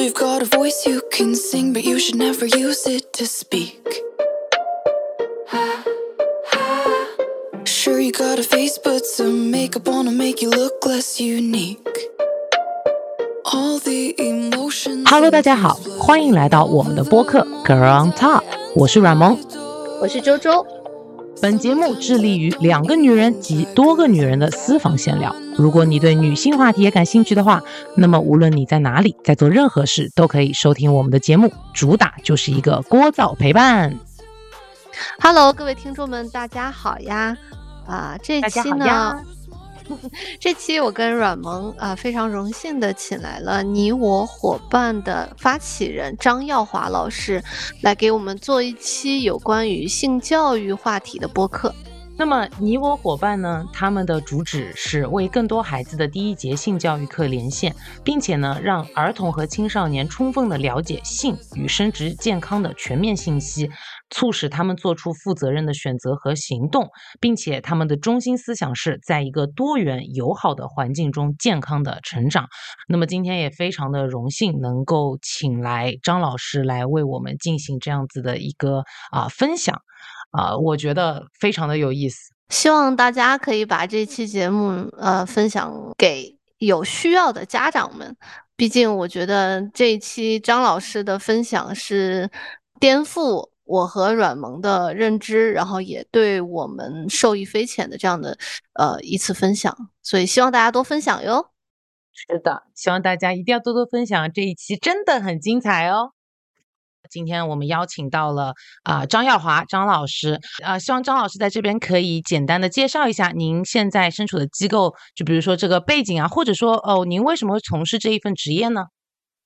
you've got a voice you can sing, but you should never use it to speak. Sure, you got a face, but some makeup on to make you look less unique. All the emotions. Hello，大家好，欢迎来到我们的播客 Girl on Top，我是阮萌。我是周周。 本节目致力于两个女人及多个女人的私房闲聊。如果你对女性话题也感兴趣的话，那么无论你在哪里，在做任何事，都可以收听我们的节目。主打就是一个聒噪陪伴。Hello，各位听众们，大家好呀！啊，这期呢 这期我跟阮萌啊非常荣幸的请来了你我伙伴的发起人张耀华老师，来给我们做一期有关于性教育话题的播客。那么你我伙伴呢？他们的主旨是为更多孩子的第一节性教育课连线，并且呢，让儿童和青少年充分的了解性与生殖健康的全面信息，促使他们做出负责任的选择和行动，并且他们的中心思想是在一个多元友好的环境中健康的成长。那么今天也非常的荣幸能够请来张老师来为我们进行这样子的一个啊、分享。啊、我觉得非常的有意思。希望大家可以把这期节目呃分享给有需要的家长们。毕竟我觉得这一期张老师的分享是颠覆我和阮萌的认知，然后也对我们受益匪浅的这样的呃一次分享，所以希望大家多分享哟。是的，希望大家一定要多多分享这一期，真的很精彩哦。今天我们邀请到了啊、张耀华张老师，啊、希望张老师在这边可以简单的介绍一下您现在身处的机构，就比如说这个背景啊，或者说哦，您为什么会从事这一份职业呢？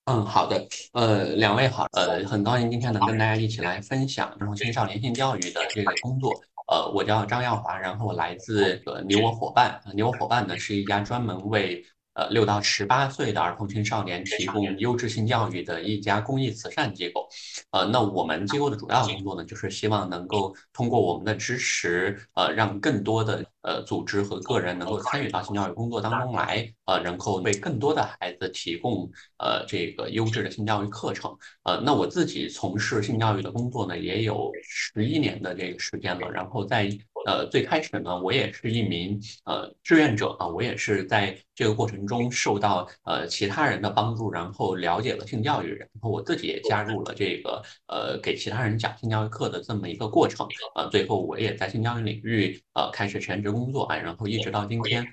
嗯，好的，呃，两位好，呃，很高兴今天能跟大家一起来分享儿童青少年性教育的这个工作。呃，我叫张耀华，然后来自呃你我伙伴，你我伙伴呢是一家专门为呃六到十八岁的儿童青少年提供优质性教育的一家公益慈善机构。呃，那我们机构的主要工作呢，就是希望能够通过我们的支持，呃，让更多的呃组织和个人能够参与到性教育工作当中来，呃，能够为更多的孩子提供呃这个优质的性教育课程。呃，那我自己从事性教育的工作呢，也有十一年的这个时间了。然后在呃最开始呢，我也是一名呃志愿者啊，我也是在这个过程中受到呃其他人的帮助，然后了解了性教育，然后我自己也加入了这个呃给其他人讲性教育课的这么一个过程。啊，最后我也在性教育领域呃开始全职工作啊，然后一直到今天。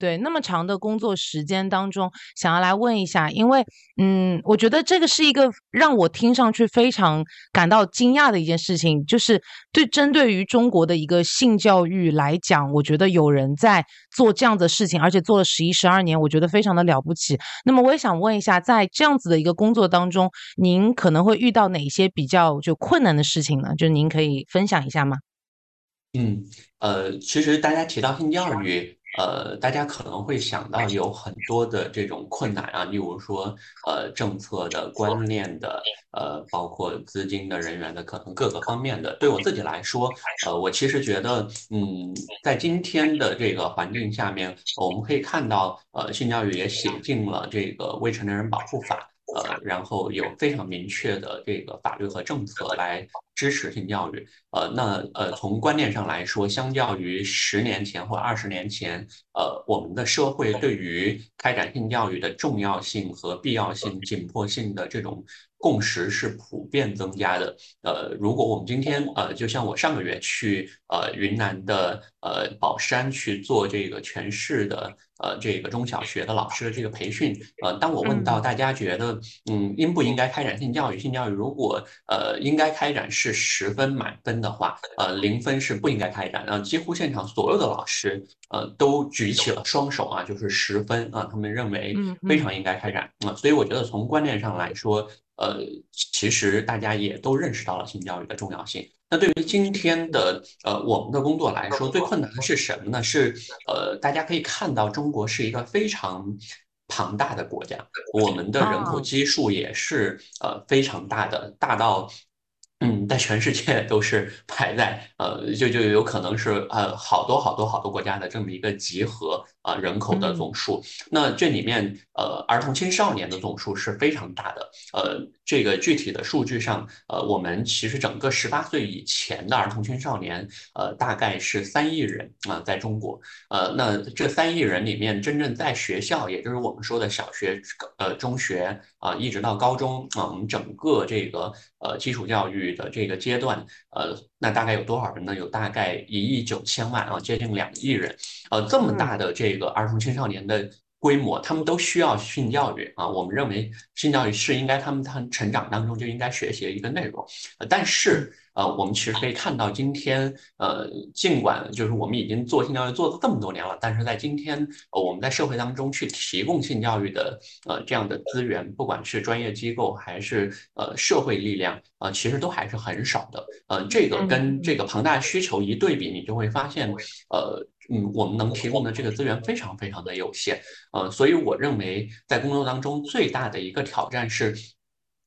对，那么长的工作时间当中，想要来问一下，因为，嗯，我觉得这个是一个让我听上去非常感到惊讶的一件事情，就是对针对于中国的一个性教育来讲，我觉得有人在做这样的事情，而且做了十一、十二年，我觉得非常的了不起。那么我也想问一下，在这样子的一个工作当中，您可能会遇到哪些比较就困难的事情呢？就是您可以分享一下吗？嗯，呃，其实大家提到性教育，呃，大家可能会想到有很多的这种困难啊，例如说，呃，政策的、观念的，呃，包括资金的、人员的，可能各个方面的。对我自己来说，呃，我其实觉得，嗯，在今天的这个环境下面，我们可以看到，呃，性教育也写进了这个未成年人保护法。呃，然后有非常明确的这个法律和政策来支持性教育。呃，那呃，从观念上来说，相较于十年前或二十年前，呃，我们的社会对于开展性教育的重要性和必要性、紧迫性的这种共识是普遍增加的。呃，如果我们今天呃，就像我上个月去呃云南的呃保山去做这个全市的呃这个中小学的老师的这个培训，呃，当我问到大家觉得嗯应不应该开展性教育，性教育如果呃应该开展是十分满分的话，呃零分是不应该开展，呃几乎现场所有的老师呃都举起了双手啊，就是十分啊，他们认为非常应该开展啊，所以我觉得从观念上来说。呃，其实大家也都认识到了性教育的重要性。那对于今天的呃我们的工作来说，最困难的是什么呢？是呃，大家可以看到，中国是一个非常庞大的国家，我们的人口哦基数也是呃非常大的，大到。嗯，在全世界都是排在呃，就就有可能是呃好多好多好多国家的这么一个集合啊人口的总数。那这里面呃儿童青少年的总数是非常大的。呃，这个具体的数据上，呃，我们其实整个十八岁以前的儿童青少年，呃，大概是三亿人啊，在中国。呃，那这三亿人里面，真正在学校，也就是我们说的小学、呃中学啊，一直到高中啊，我们整个这个呃基础教育的这个阶段，呃，那大概有多少人呢？有大概一亿九千万啊，接近两亿人。呃，这么大的这个儿童青少年的。规模，他们都需要性教育啊。我们认为性教育是应该他们他成长当中就应该学习的一个内容。呃，但是呃，我们其实可以看到，今天呃，尽管就是我们已经做性教育做了这么多年了，但是在今天呃，我们在社会当中去提供性教育的呃这样的资源，不管是专业机构还是呃社会力量啊，其实都还是很少的。呃，这个跟这个庞大需求一对比，你就会发现呃。嗯，我们能提供的这个资源非常非常的有限，呃，所以我认为在工作当中最大的一个挑战是，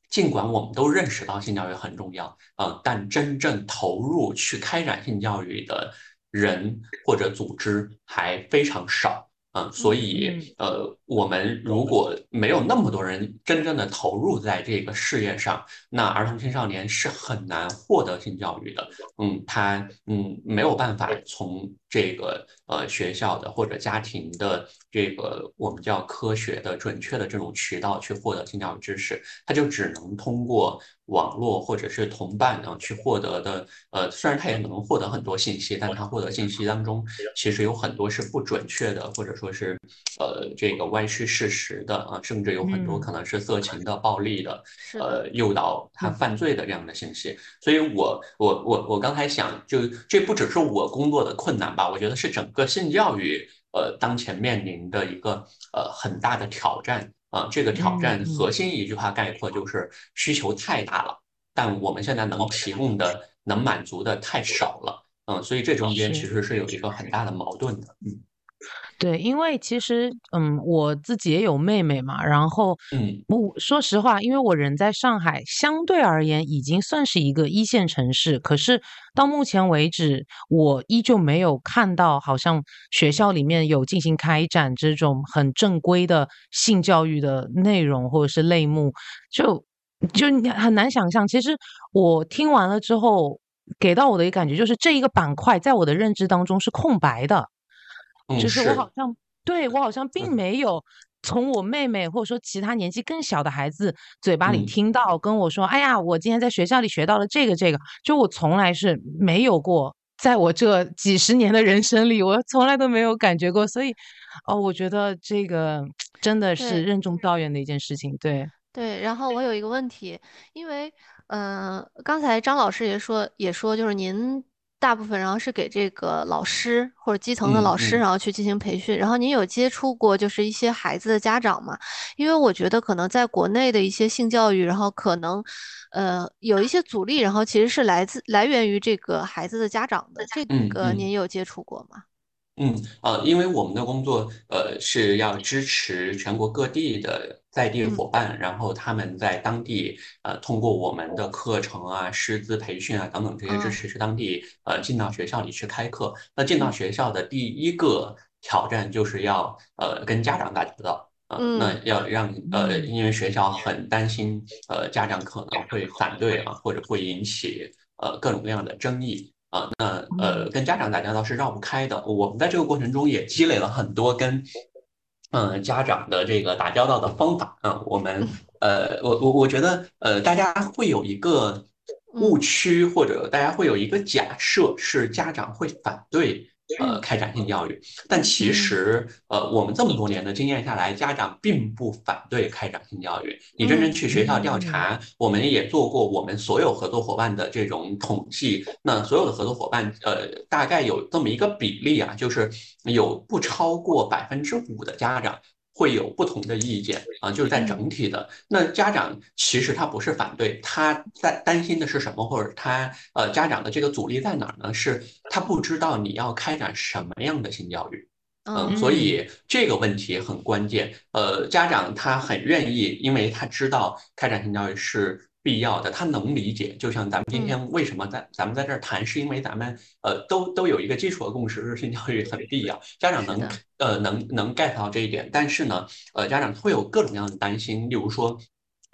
尽管我们都认识到性教育很重要，呃，但真正投入去开展性教育的人或者组织还非常少。嗯，所以呃，我们如果没有那么多人真正的投入在这个事业上，那儿童青少年是很难获得性教育的。嗯，他嗯没有办法从这个呃学校的或者家庭的这个我们叫科学的准确的这种渠道去获得性教育知识，他就只能通过。网络或者是同伴啊，去获得的，呃，虽然他也能获得很多信息，但他获得信息当中，其实有很多是不准确的，或者说是，呃，这个外歪曲事实的啊，甚至有很多可能是色情的、暴力的，呃，诱导他犯罪的这样的信息。所以，我我我我刚才想，就这不只是我工作的困难吧？我觉得是整个性教育，呃，当前面临的一个呃很大的挑战。啊，这个挑战核心一句话概括就是需求太大了，但我们现在能提供的、能满足的太少了。嗯，所以这中间其实是有一个很大的矛盾的。嗯。对，因为其实，嗯，我自己也有妹妹嘛，然后，嗯，我说实话，因为我人在上海，相对而言已经算是一个一线城市，可是到目前为止，我依旧没有看到好像学校里面有进行开展这种很正规的性教育的内容或者是类目，就就很难想象。其实我听完了之后，给到我的一个感觉就是这一个板块在我的认知当中是空白的。就是我好像对我好像并没有从我妹妹或者说其他年纪更小的孩子嘴巴里听到跟我说，哎呀，我今天在学校里学到了这个这个，就我从来是没有过，在我这几十年的人生里，我从来都没有感觉过，所以哦，我觉得这个真的是任重道远的一件事情，对。对。然后我有一个问题，因为嗯，刚才张老师也说也说，就是您。大部分然后是给这个老师或者基层的老师，然后去进行培训。然后您有接触过就是一些孩子的家长吗？因为我觉得可能在国内的一些性教育，然后可能，呃，有一些阻力，然后其实是来自来源于这个孩子的家长的。这个您有接触过吗？嗯呃，因为我们的工作呃是要支持全国各地的在地伙伴，然后他们在当地呃通过我们的课程啊、师资培训啊等等这些支持，去当地呃进到学校里去开课。那进到学校的第一个挑战就是要呃跟家长打交道啊，那要让呃因为学校很担心呃家长可能会反对啊，或者会引起呃各种各样的争议。啊，那呃，跟家长打交道是绕不开的。我们在这个过程中也积累了很多跟嗯家长的这个打交道的方法啊。我们呃，我我我觉得呃，大家会有一个误区，或者大家会有一个假设，是家长会反对。呃，开展性教育，但其实，呃，我们这么多年的经验下来，家长并不反对开展性教育。你真正去学校调查，我们也做过我们所有合作伙伴的这种统计。那所有的合作伙伴，呃，大概有这么一个比例啊，就是有不超过百分之五的家长。会有不同的意见啊，就是在整体的那家长其实他不是反对，他在担心的是什么，或者他呃家长的这个阻力在哪儿呢？是他不知道你要开展什么样的性教育，嗯，所以这个问题很关键。呃，家长他很愿意，因为他知道开展性教育是必要的，他能理解。就像咱们今嗯天为什么在咱们在这儿谈，是因为咱们呃都都有一个基础的共识，是性教育很必要，家长能呃能能 get 到这一点。但是呢，呃，家长会有各种各样的担心，例如说。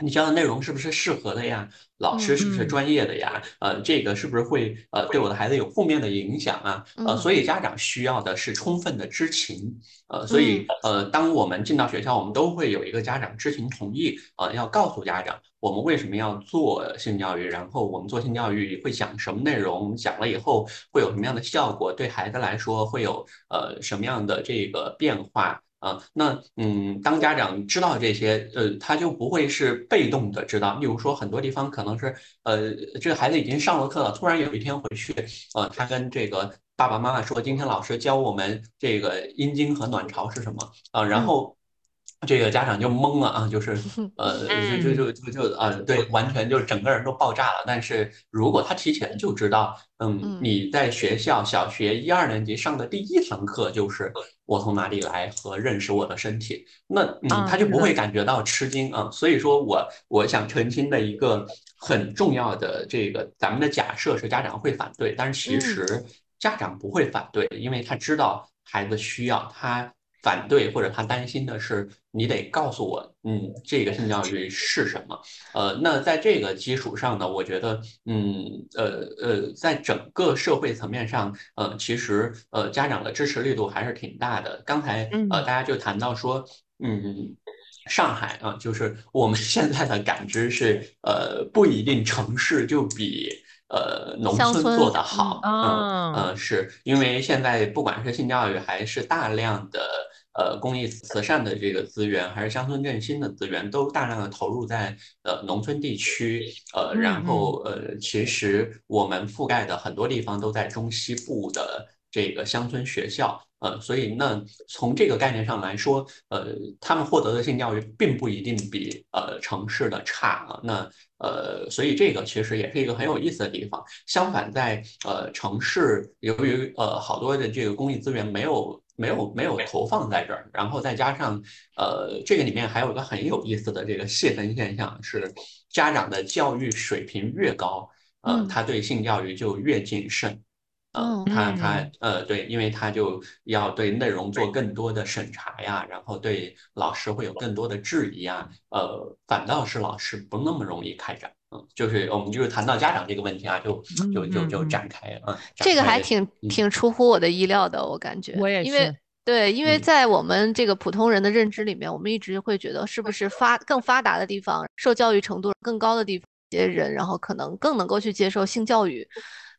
你教的内容是不是适合的呀？老师是不是嗯专业的呀？呃，这个是不是会呃对我的孩子有负面的影响啊？呃，嗯所以家长需要的是充分的知情。呃，所以呃，当我们进到学校，我们都会有一个家长知情同意，呃，要告诉家长我们为什么要做性教育，然后我们做性教育会讲什么内容，讲了以后会有什么样的效果，对孩子来说会有呃什么样的这个变化。啊，那嗯，当家长知道这些，呃，他就不会是被动的知道。例如说，很多地方可能是，呃，这个孩子已经上了课了，突然有一天回去，呃，他跟这个爸爸妈妈说，今天老师教我们这个阴茎和卵巢是什么啊，然后。这个家长就懵了啊，就是 呃，就就就就就呃，对，完全就是整个人都爆炸了。但是如果他提前就知道，嗯，嗯你在学校小学一二年级上的第一堂课就是我从哪里来和认识我的身体，那他就不会感觉到吃惊啊。所以说我我想澄清的一个很重要的这个咱们的假设是家长会反对，但是其嗯实家长不会反对，因为他知道孩子需要他。反对或者他担心的是，你得告诉我，嗯，这个性教育是什么？呃，那在这个基础上呢，我觉得，嗯，呃呃，在整个社会层面上，呃，其实呃家长的支持力度还是挺大的。刚才呃嗯大家就谈到说，嗯。上海啊，就是我们 现在的感知是，呃，不一定城市就比呃农村做得好，嗯嗯是因为现在不管是性教育还是大量的呃公益慈善的这个资源，还是乡村振兴的资源，都大量的投入在呃农村地区，呃，嗯然后。呃，其实我们覆盖的很多地方都在中西部的这个乡村学校。呃，所以那从这个概念上来说，呃，他们获得的性教育并不一定比呃城市的差啊。那呃，所以这个其实也是一个很有意思的地方。相反在，呃城市，由于呃好多的这个公益资源没有没有没有投放在这儿，然后再加上呃这个里面还有一个很有意思的这个细分现象是，家长的教育水平越高，呃嗯他对性教育就越谨慎。呃嗯，他嗯他呃，对，因为他就要对内容做更多的审查呀，然后对老师会有更多的质疑啊，呃，反倒是老师不那么容易开展，嗯，就是我们就是谈到家长这个问题啊，就就就就嗯嗯嗯。展开啊，这个还挺挺挺出乎我的意料的，我感觉，我也因为对，因为嗯。在我们这个普通人的认知里面，我们一直会觉得是不是发更发达的地方，受教育程度更高的地方，一些人，然后可能更能够去接受性教育，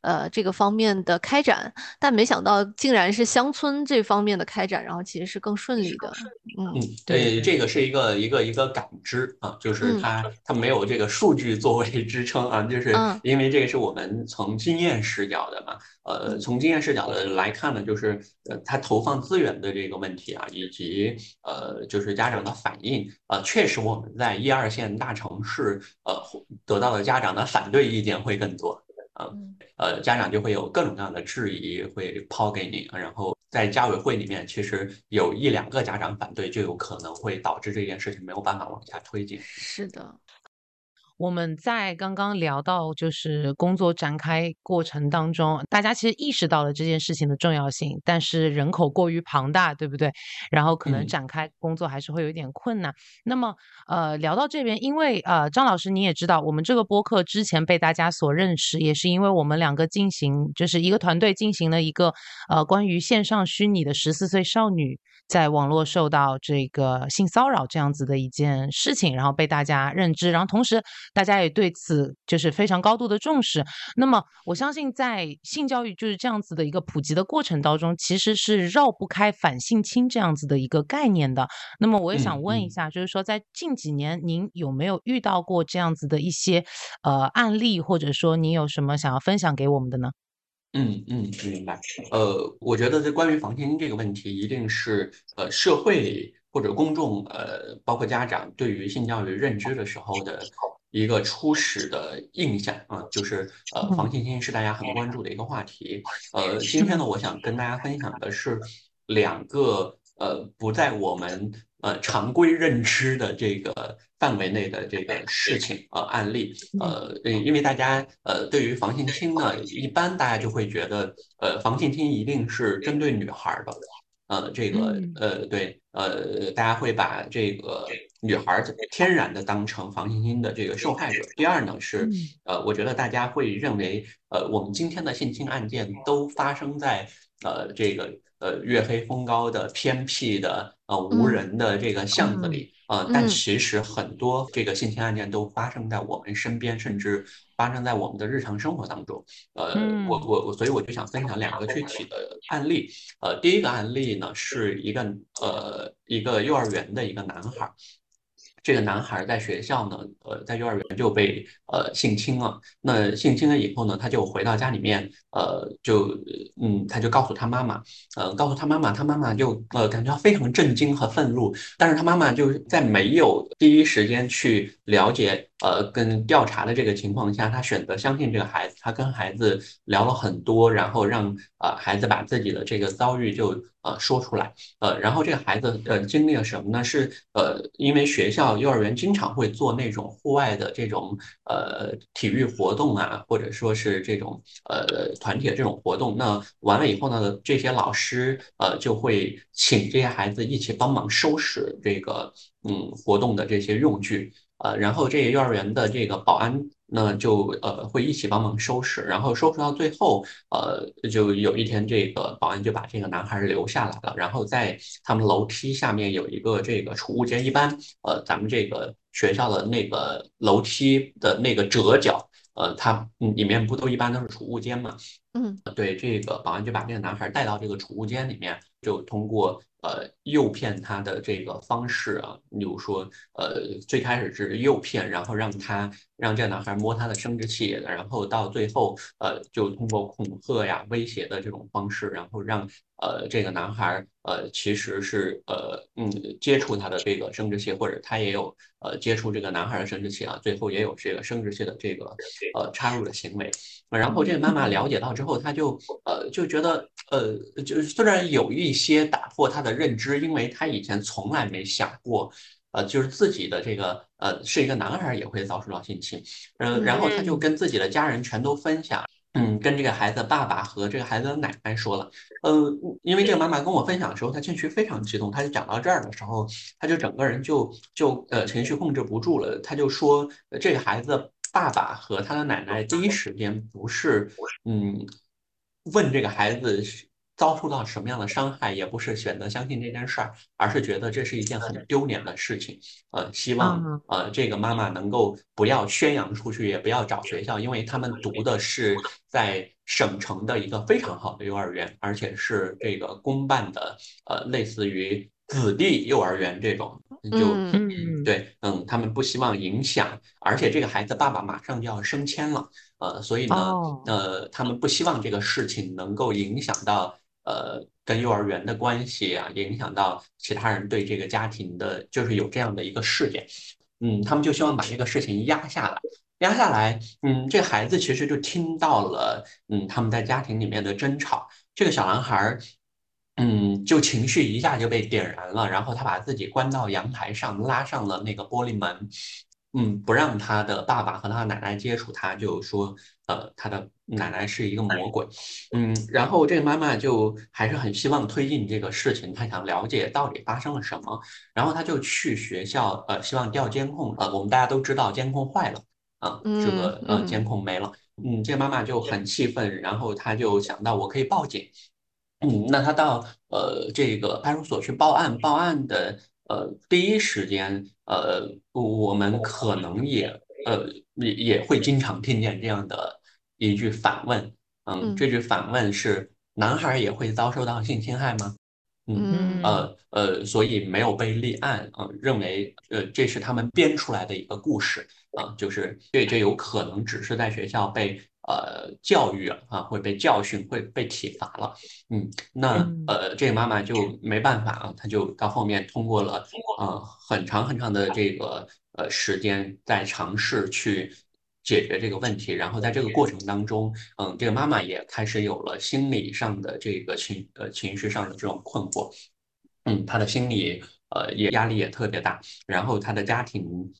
呃，这个方面的开展，但没想到竟然是乡村这方面的开展，然后其实是更顺利的，嗯嗯，对呃，这个是一个一个一个感知啊，就是嗯它它没有这个数据作为支撑啊，就是嗯。因为这个是我们从经验视角的嘛，呃，嗯从经验视角的来看呢，就是呃，它投放资源的这个问题啊，以及呃，就是家长的反应，啊，确实我们在一二线大城市，呃，得到的家长的反对意见会更多。嗯呃，家长就会有各种各样的质疑会抛给你，然后在家委会里面，其实有一两个家长反对，就有可能会导致这件事情没有办法往下推进。是的，我们在刚刚聊到就是工作展开过程当中，大家其实意识到了这件事情的重要性，但是人口过于庞大，对不对？然后可能嗯展开工作还是会有一点困难。那么，呃，聊到这边，因为呃，张老师你也知道，我们这个播客之前被大家所认识，也是因为我们两个进行就是一个团队进行了一个呃关于线上虚拟的十四岁少女在网络受到这个性骚扰这样子的一件事情，然后被大家认知，然后同时大家也对此就是非常高度的重视。那么我相信，在性教育就是这样子的一个普及的过程当中，其实是绕不开反性侵这样子的一个概念的。那么我也想问一下，就是说在近几年，您有没有遇到过这样子的一些呃案例，或者说您有什么想要分享给我们的呢？嗯嗯，明白。呃，我觉得这关于防性侵这个问题，一定是呃社会或者公众呃包括家长对于性教育认知的时候的一个初始的印象啊，就是呃防性侵是大家很关注的一个话题。呃，今天呢，我想跟大家分享的是两个呃不在我们呃常规认知的这个范围内的这个事情呃案例呃，因为大家呃对于防性侵呢，一般大家就会觉得呃防性侵一定是针对女孩的，呃这个呃对呃大家会把这个女孩天然的当成防性侵的这个受害者。第二呢是呃我觉得大家会认为呃我们今天的性侵案件都发生在呃这个。呃，月黑风高的偏僻的呃无人的这个巷子里啊，但其实很多这个性侵案件都发生在我们身边，甚至发生在我们的日常生活当中。呃，我我我，所以我就想分享两个具体的案例。呃，第一个案例呢，是一个呃一个幼儿园的一个男孩。这个男孩在学校呢，呃，在幼儿园就被呃性侵了。那性侵了以后呢，他就回到家里面，呃，就嗯，他就告诉他妈妈，呃，告诉他妈妈，他妈妈就呃感觉到非常震惊和愤怒。但是他妈妈就在没有第一时间去了解。呃，跟调查的这个情况下，他选择相信这个孩子，他跟孩子聊了很多，然后让呃孩子把自己的这个遭遇就呃说出来，呃，然后这个孩子呃经历了什么呢？是呃，因为学校幼儿园经常会做那种户外的这种呃体育活动啊，或者说是这种呃团体的这种活动，那完了以后呢，这些老师呃就会请这些孩子一起帮忙收拾这个嗯活动的这些用具。呃，然后这个幼儿园的这个保安呢，就呃会一起帮忙收拾，然后收拾到最后，呃，就有一天这个保安就把这个男孩留下来了，然后在他们楼梯下面有一个这个储物间，一般呃咱们这个学校的那个楼梯的那个折角，呃，它里面不都一般都是储物间嘛？嗯，对，这个保安就把这个男孩带到这个储物间里面，就通过。呃，诱骗他的这个方式啊，比如说，呃，最开始是诱骗，然后让他让这个男孩摸他的生殖器，然后到最后，呃，就通过恐吓呀、威胁的这种方式，然后让呃这个男孩呃其实是呃嗯接触他的这个生殖器，或者他也有呃接触这个男孩的生殖器啊，最后也有这个生殖器的这个呃插入的行为。然后这个妈妈了解到之后，她就呃就觉得呃就是虽然有一些打破她的。认知，因为她以前从来没想过，呃，就是自己的这个呃是一个男孩也会遭受到性侵，嗯，然后他就跟自己的家人全都分享，嗯，跟这个孩子爸爸和这个孩子的奶奶说了，呃，因为这个妈妈跟我分享的时候，她情绪非常激动，她就讲到这儿的时候，她就整个人就就呃情绪控制不住了，她就说这个孩子爸爸和他的奶奶第一时间不是嗯问这个孩子。遭受到什么样的伤害，也不是选择相信这件事儿，而是觉得这是一件很丢脸的事情。呃，希望呃这个妈妈能够不要宣扬出去，也不要找学校，因为他们读的是在省城的一个非常好的幼儿园，而且是这个公办的，呃，类似于子弟幼儿园这种。就对，嗯，他们不希望影响，而且这个孩子爸爸马上就要升迁了，呃，所以呢，呃，他们不希望这个事情能够影响到。呃，跟幼儿园的关系啊，也影响到其他人对这个家庭的，就是有这样的一个事件，嗯，他们就希望把这个事情压下来，压下来，嗯，这孩子其实就听到了，嗯，他们在家庭里面的争吵，这个小男孩，嗯，就情绪一下就被点燃了，然后他把自己关到阳台上，拉上了那个玻璃门。嗯，不让他的爸爸和他的奶奶接触他，就说，呃，他的奶奶是一个魔鬼。嗯，然后这个妈妈就还是很希望推进这个事情，她想了解到底发生了什么，然后她就去学校，呃，希望调监控。呃，我们大家都知道监控坏了，啊，这个呃监控没了。嗯，这个妈妈就很气愤，然后她就想到我可以报警。嗯，那她到呃这个派出所去报案，报案的。呃，第一时间，呃，我们可能也，呃，也也会经常听见这样的一句反问，嗯，这句反问是：男孩也会遭受到性侵害吗？嗯，呃，呃，所以没有被立案，啊，认为，呃，这是他们编出来的一个故事，啊，就是这这有可能只是在学校被。呃，教育啊，会被教训，会被体罚了。嗯，那呃，这个妈妈就没办法啊，她就到后面通过了呃很长很长的这个呃时间，在尝试去解决这个问题。然后在这个过程当中，嗯，这个妈妈也开始有了心理上的这个情呃情绪上的这种困惑。嗯，她的心理呃也压力也特别大，然后她的家庭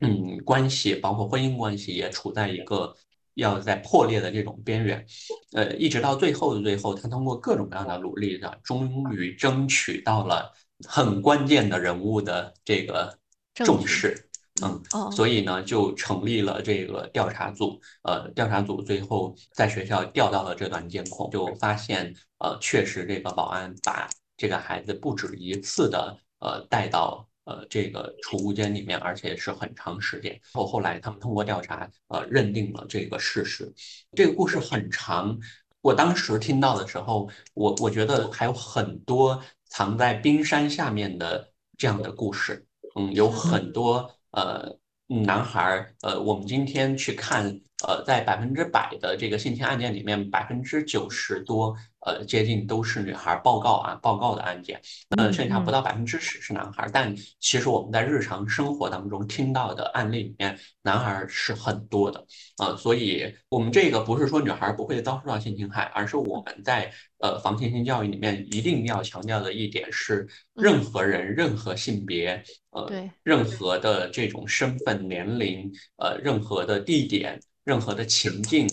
嗯关系包括婚姻关系也处在一个要在破裂的这种边缘，呃一直到最后的最后，他通过各种各样的努力呢，终于争取到了很关键的人物的这个重视。嗯，所以呢，就成立了这个调查组。呃，调查组最后在学校调到了这段监控，就发现，呃，确实这个保安把这个孩子不止一次的，呃，带到呃这个储物间里面，而且是很长时间。后后来他们通过调查，呃，认定了这个事实。这个故事很长，我当时听到的时候，我我觉得还有很多藏在冰山下面的这样的故事。嗯，有很多。呃，男孩儿，呃，我们今天去看，呃，在百分之百的这个性侵案件里面，百分之九十多。呃，接近都是女孩报告啊，报告的案件，呃，剩下不到百分之十是男孩。但其实我们在日常生活当中听到的案例里面，男孩是很多的啊。所以，我们这个不是说女孩不会遭受到性侵害，而是我们在呃防性侵教育里面一定要强调的一点是，任何人、任何性别、呃，任何的这种身份、年龄、呃，任何的地点、任何的情境，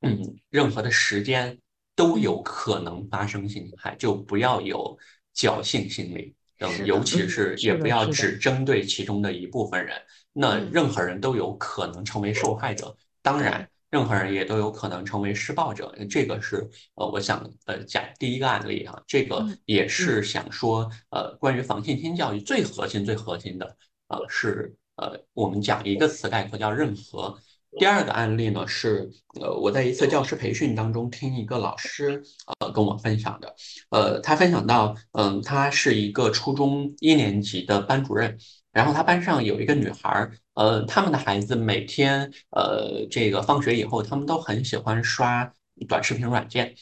嗯，任何的时间。都有可能发生性侵害，就不要有侥幸心理，等，尤其是也不要只针对其中的一部分人。那任何人都有可能成为受害者，当然，任何人也都有可能成为施暴者。这个是呃，我想呃讲第一个案例哈，这个也是想说呃，关于防性侵教育最核心、最核心的呃是呃，我们讲一个词概括叫任何。第二个案例呢是，呃，我在一次教师培训当中听一个老师，呃，跟我分享的，呃，他分享到，嗯，他是一个初中一年级的班主任，然后他班上有一个女孩，呃，他们的孩子每天，呃，这个放学以后，他们都很喜欢刷短视频软件，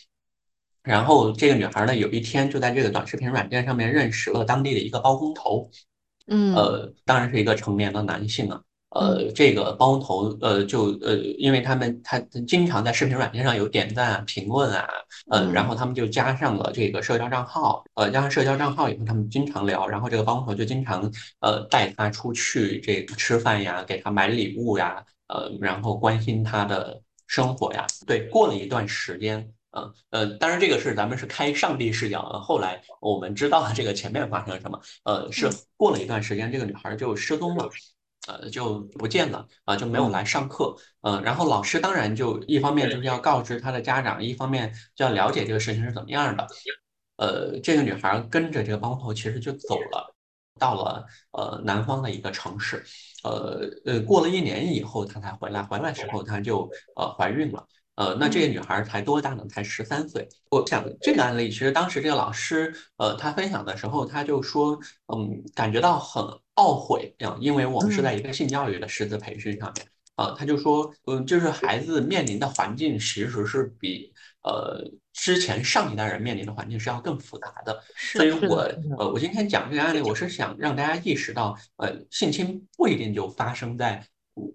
然后这个女孩呢，有一天就在这个短视频软件上面认识了当地的一个包工头，嗯，呃，当然是一个成年的男性啊。呃，这个包工头，呃，就呃，因为他们他经常在视频软件上有点赞啊、评论啊，呃，然后他们就加上了这个社交账号，呃，加上社交账号以后，他们经常聊，然后这个包工头就经常呃带他出去这个吃饭呀，给他买礼物呀，呃，然后关心他的生活呀。对，过了一段时间，嗯呃，当然这个是咱们是开上帝视角，后来我们知道了这个前面发生了什么，呃，是过了一段时间，这个女孩就失踪了。呃，就不见了啊，就没有来上课。嗯，然后老师当然就一方面就是要告知他的家长，一方面就要了解这个事情是怎么样的。呃，这个女孩跟着这个包头其实就走了，到了呃南方的一个城市。呃呃，过了一年以后，她才回来。回来时候，她就呃怀孕了。呃，那这个女孩才多大呢？才十三岁。我想这个案例，其实当时这个老师，呃，他分享的时候，他就说，嗯，感觉到很懊悔啊，因为我们是在一个性教育的师资培训上面，啊，他就说，嗯，就是孩子面临的环境其实是比呃之前上一代人面临的环境是要更复杂的。所以我呃，我今天讲这个案例，我是想让大家意识到，呃，性侵不一定就发生在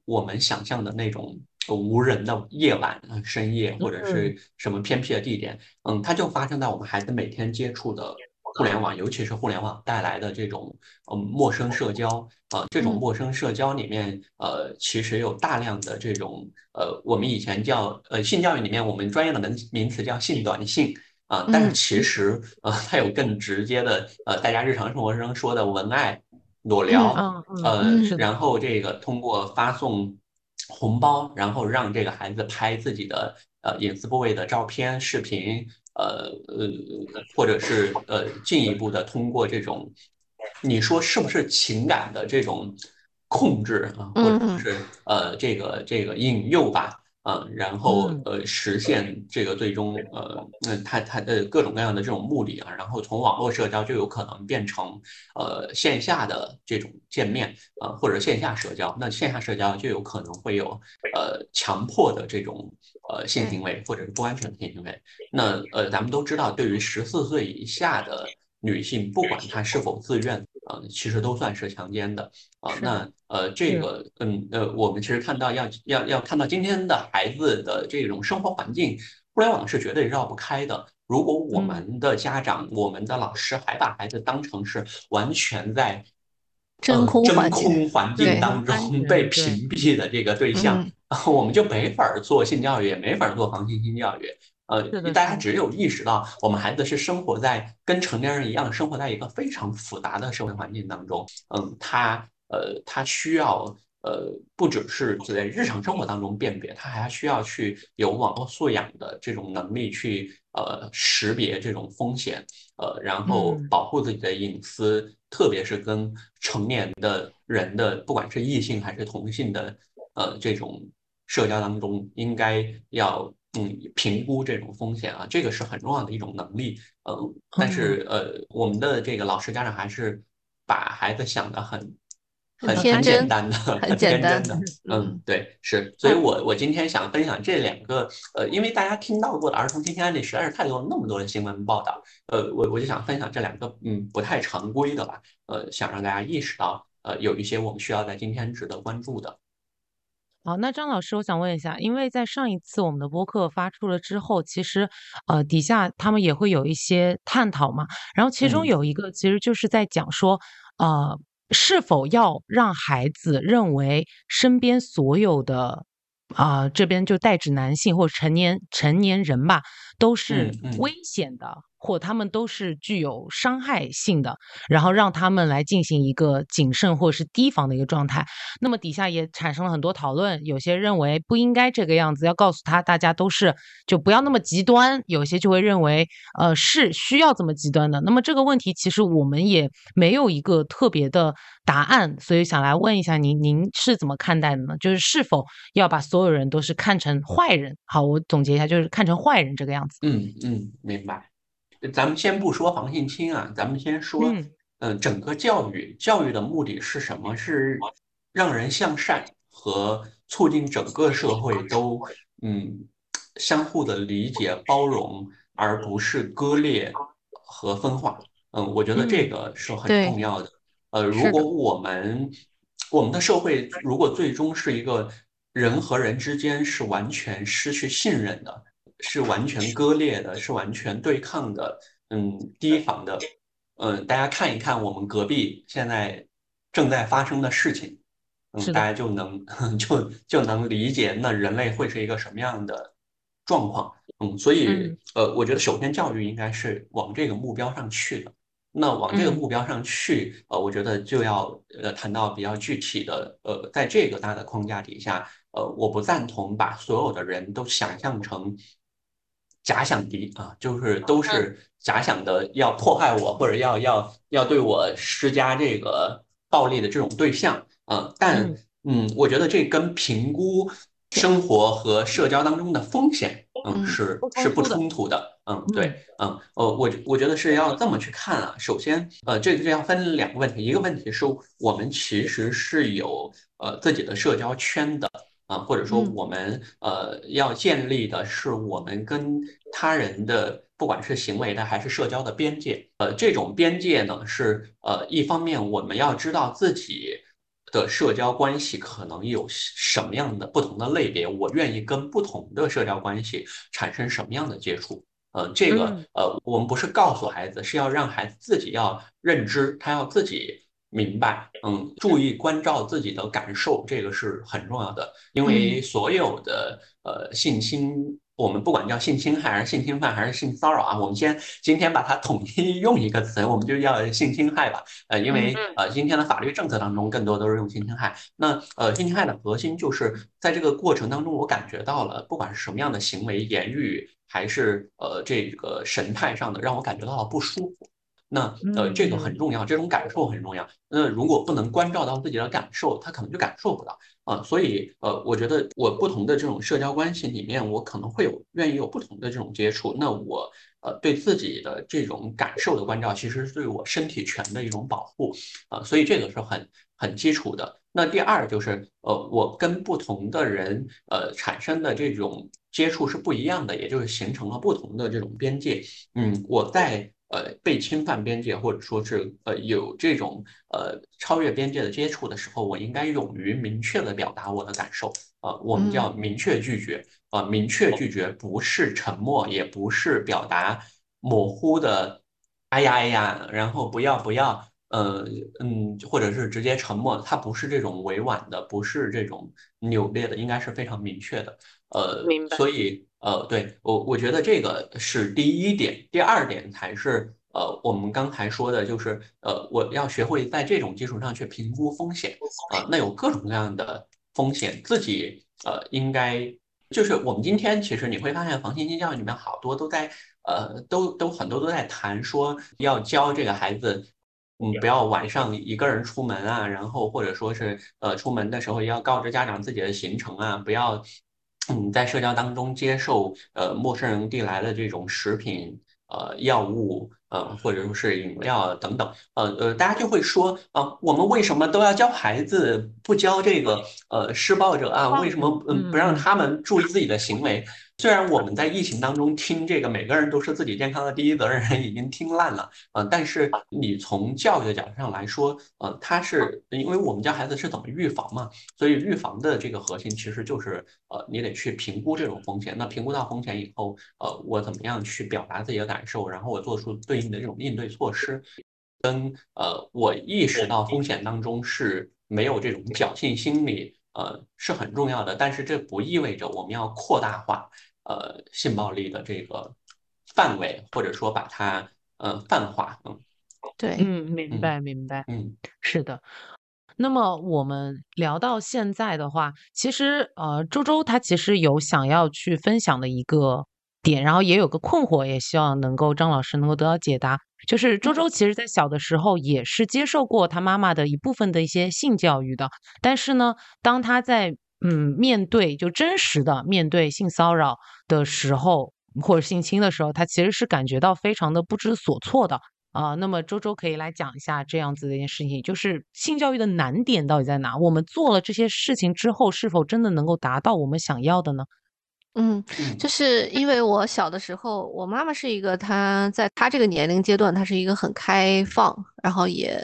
我们想象的那种。无人的夜晚啊，深夜或者是什么偏僻的地点，嗯，它就发生在我们孩子每天接触的互联网，尤其是互联网带来的这种嗯陌生社交。啊，这种陌生社交里面，呃，其实有大量的这种呃，我们以前叫呃性教育里面我们专业的名名词叫性短信。啊，但是其实呃，它有更直接的呃，大家日常生活中说的文爱裸聊，呃，然后这个通过发送。红包，然后让这个孩子拍自己的呃隐私部位的照片、视频，呃呃，或者是呃进一步的通过这种，你说是不是情感的这种控制啊，或者是呃这个这个引诱吧？嗯，然后呃实现这个最终呃，那他他的各种各样的这种目的啊，然后从网络社交就有可能变成呃线下的这种见面啊，或者线下社交，那线下社交就有可能会有呃强迫的这种呃性行为或者是不安全的性行为。那呃咱们都知道，对于十四岁以下的女性，不管她是否自愿。啊，其实都算是强奸的啊。那呃，这个嗯呃，我们其实看到要要要看到今天的孩子的这种生活环境，互联网是绝对绕不开的。如果我们的家长、我们的老师还把孩子当成是完全在真空真空环境当中被屏蔽的这个对象，我们就没法儿做性教育，也没法儿做防性性教育。呃大家只有意识到我们孩子是生活在跟成年人一样生活在一个非常复杂的社会环境当中，嗯，他呃他需要呃不只是在日常生活当中辨别，他还需要去有网络素养的这种能力去呃识别这种风险，呃，然后嗯。保护自己的隐私，特别是跟成年的人的不管是异性还是同性的呃这种社交当中，应该要嗯评估这种风险啊，这个是很重要的一种能力。嗯，但是呃，我们的这个老师家长还是把孩子想的很很很简单的，很很天简单真的。嗯嗯，对，是，所以我我今天想分享这两个，呃，因为大家听到过的儿童性侵案例实在是太多了，那么多的新闻报道，呃，我我就想分享这两个，嗯，不太常规的吧，呃，想让大家意识到，呃，有一些我们需要在今天值得关注的。好，那张老师，我想问一下，因为在上一次我们的播客发出了之后，其实呃底下他们也会有一些探讨嘛，然后其中嗯。有一个其实就是在讲说，呃，是否要让孩子认为身边所有的啊、这边就代指男性或者成年成年人吧，都是危险的，或他们都是具有伤害性的，然后让他们来进行一个谨慎或者是提防的一个状态。那么底下也产生了很多讨论，有些认为不应该这个样子，要告诉他大家都是就不要那么极端，有些就会认为呃是需要这么极端的。那么这个问题其实我们也没有一个特别的答案，所以想来问一下您，您是怎么看待的呢？就是是否要把所有人都是看成坏人？好，我总结一下，就是看成坏人这个样子。嗯嗯，明白。咱们先不说防性侵啊，咱们先说，嗯嗯、整个教育，教育的目的是什么？是让人向善和促进整个社会都嗯相互的理解包容，而不是割裂和分化。嗯，我觉得这嗯个是很重要的。呃，如果我们我们的社会如果最终是一个人和人之间是完全失去信任的，是完全割裂的，是完全对抗的，嗯，提防的，嗯，大家看一看我们隔壁现在正在发生的事情，嗯，大家就能 就就能理解那人类会是一个什么样的状况，嗯，所以嗯呃，我觉得首先教育应该是往这个目标上去的。那往这个嗯目标上去，呃，我觉得就要呃谈到比较具体的，呃，在这个大的框架底下，呃，我不赞同把所有的人都想象成假想敌啊，就是都是假想的要迫害我或者要要要对我施加这个暴力的这种对象啊，但嗯嗯，我觉得这跟评估生活和社交当中的风险，嗯，嗯是是不冲突的，嗯，嗯对。嗯，呃，我我觉得是要这么去看啊。首先，呃，这个这要分两个问题，一个问题是我们其实是有呃自己的社交圈的啊，或者说嗯我们呃要建立的是我们跟他人的不管是行为的还是社交的边界。呃，这种边界呢是呃一方面我们要知道自己。的社交关系可能有什么样的不同的类别，我愿意跟不同的社交关系产生什么样的接触。呃，这个嗯呃，我们不是告诉孩子，是要让孩子自己要认知，他要自己明白，嗯，注意关照自己的感受，这个是很重要的。因为所有的呃性侵，我们不管叫性侵害还是性侵犯还是性骚扰啊，我们先今天把它统一用一个词，我们就叫性侵害吧。呃，因为呃今天的法律政策当中更多都是用性侵害。那呃性侵害的核心就是在这个过程当中，我感觉到了，不管是什么样的行为、言语。还是呃这个神态上的让我感觉到了不舒服，那呃这个很重要，这种感受很重要。那如果不能关照到自己的感受，他可能就感受不到啊。所以呃，我觉得我不同的这种社交关系里面，我可能会有愿意有不同的这种接触。那我呃对自己的这种感受的关照，其实是对我身体权的一种保护啊。所以这个是很很基础的。那第二就是呃我跟不同的人呃产生的这种。接触是不一样的，也就是形成了不同的这种边界。嗯，我在呃被侵犯边界，或者说是呃有这种呃超越边界的接触的时候，我应该勇于明确的表达我的感受。啊、呃，我们叫明确拒绝。啊、呃，明确拒绝不是沉默，也不是表达模糊的哎呀哎呀，然后不要不要，呃嗯，或者是直接沉默，它不是这种委婉的，不是这种扭捏的，应该是非常明确的。呃，明白。所以呃，对我我觉得这个是第一点，第二点才是呃我们刚才说的，就是呃我要学会在这种基础上去评估风险啊，那有各种各样的风险，自己呃应该。就是我们今天其实你会发现，防性性教育里面好多都在，呃，都都很多都在谈说要教这个孩子，嗯，不要晚上一个人出门啊，然后或者说是呃出门的时候要告知家长自己的行程啊，不要嗯在社交当中接受呃陌生人递来的这种食品。呃，药物，呃，或者说是饮料等等，呃呃，大家就会说啊，我们为什么都要教孩子，不教这个呃施暴者啊？为什么嗯不让他们注意自己的行为？虽然我们在疫情当中听这个，每个人都是自己健康的第一责任人，已经听烂了，呃，但是你从教育的角度上来说，呃，它是因为我们教孩子是怎么预防嘛，所以预防的这个核心其实就是，呃，你得去评估这种风险。那评估到风险以后，呃，我怎么样去表达自己的感受，然后我做出对应的这种应对措施，跟呃，我意识到风险当中是没有这种侥幸心理，呃，是很重要的。但是这不意味着我们要扩大化。呃，性暴力的这个范围，或者说把它呃泛化，嗯，对，嗯，明白明白，嗯，是的。那么我们聊到现在的话，其实呃，周周他其实有想要去分享的一个点，然后也有个困惑，也希望能够张老师能够得到解答。就是周周其实在小的时候也是接受过他妈妈的一部分的一些性教育的，但是呢，当他在嗯，面对就真实的面对性骚扰的时候，或者性侵的时候，他其实是感觉到非常的不知所措的啊。那么周周可以来讲一下这样子的一件事情，就是性教育的难点到底在哪？我们做了这些事情之后，是否真的能够达到我们想要的呢？嗯，就是因为我小的时候，我妈妈是一个，她在她这个年龄阶段，她是一个很开放，然后也，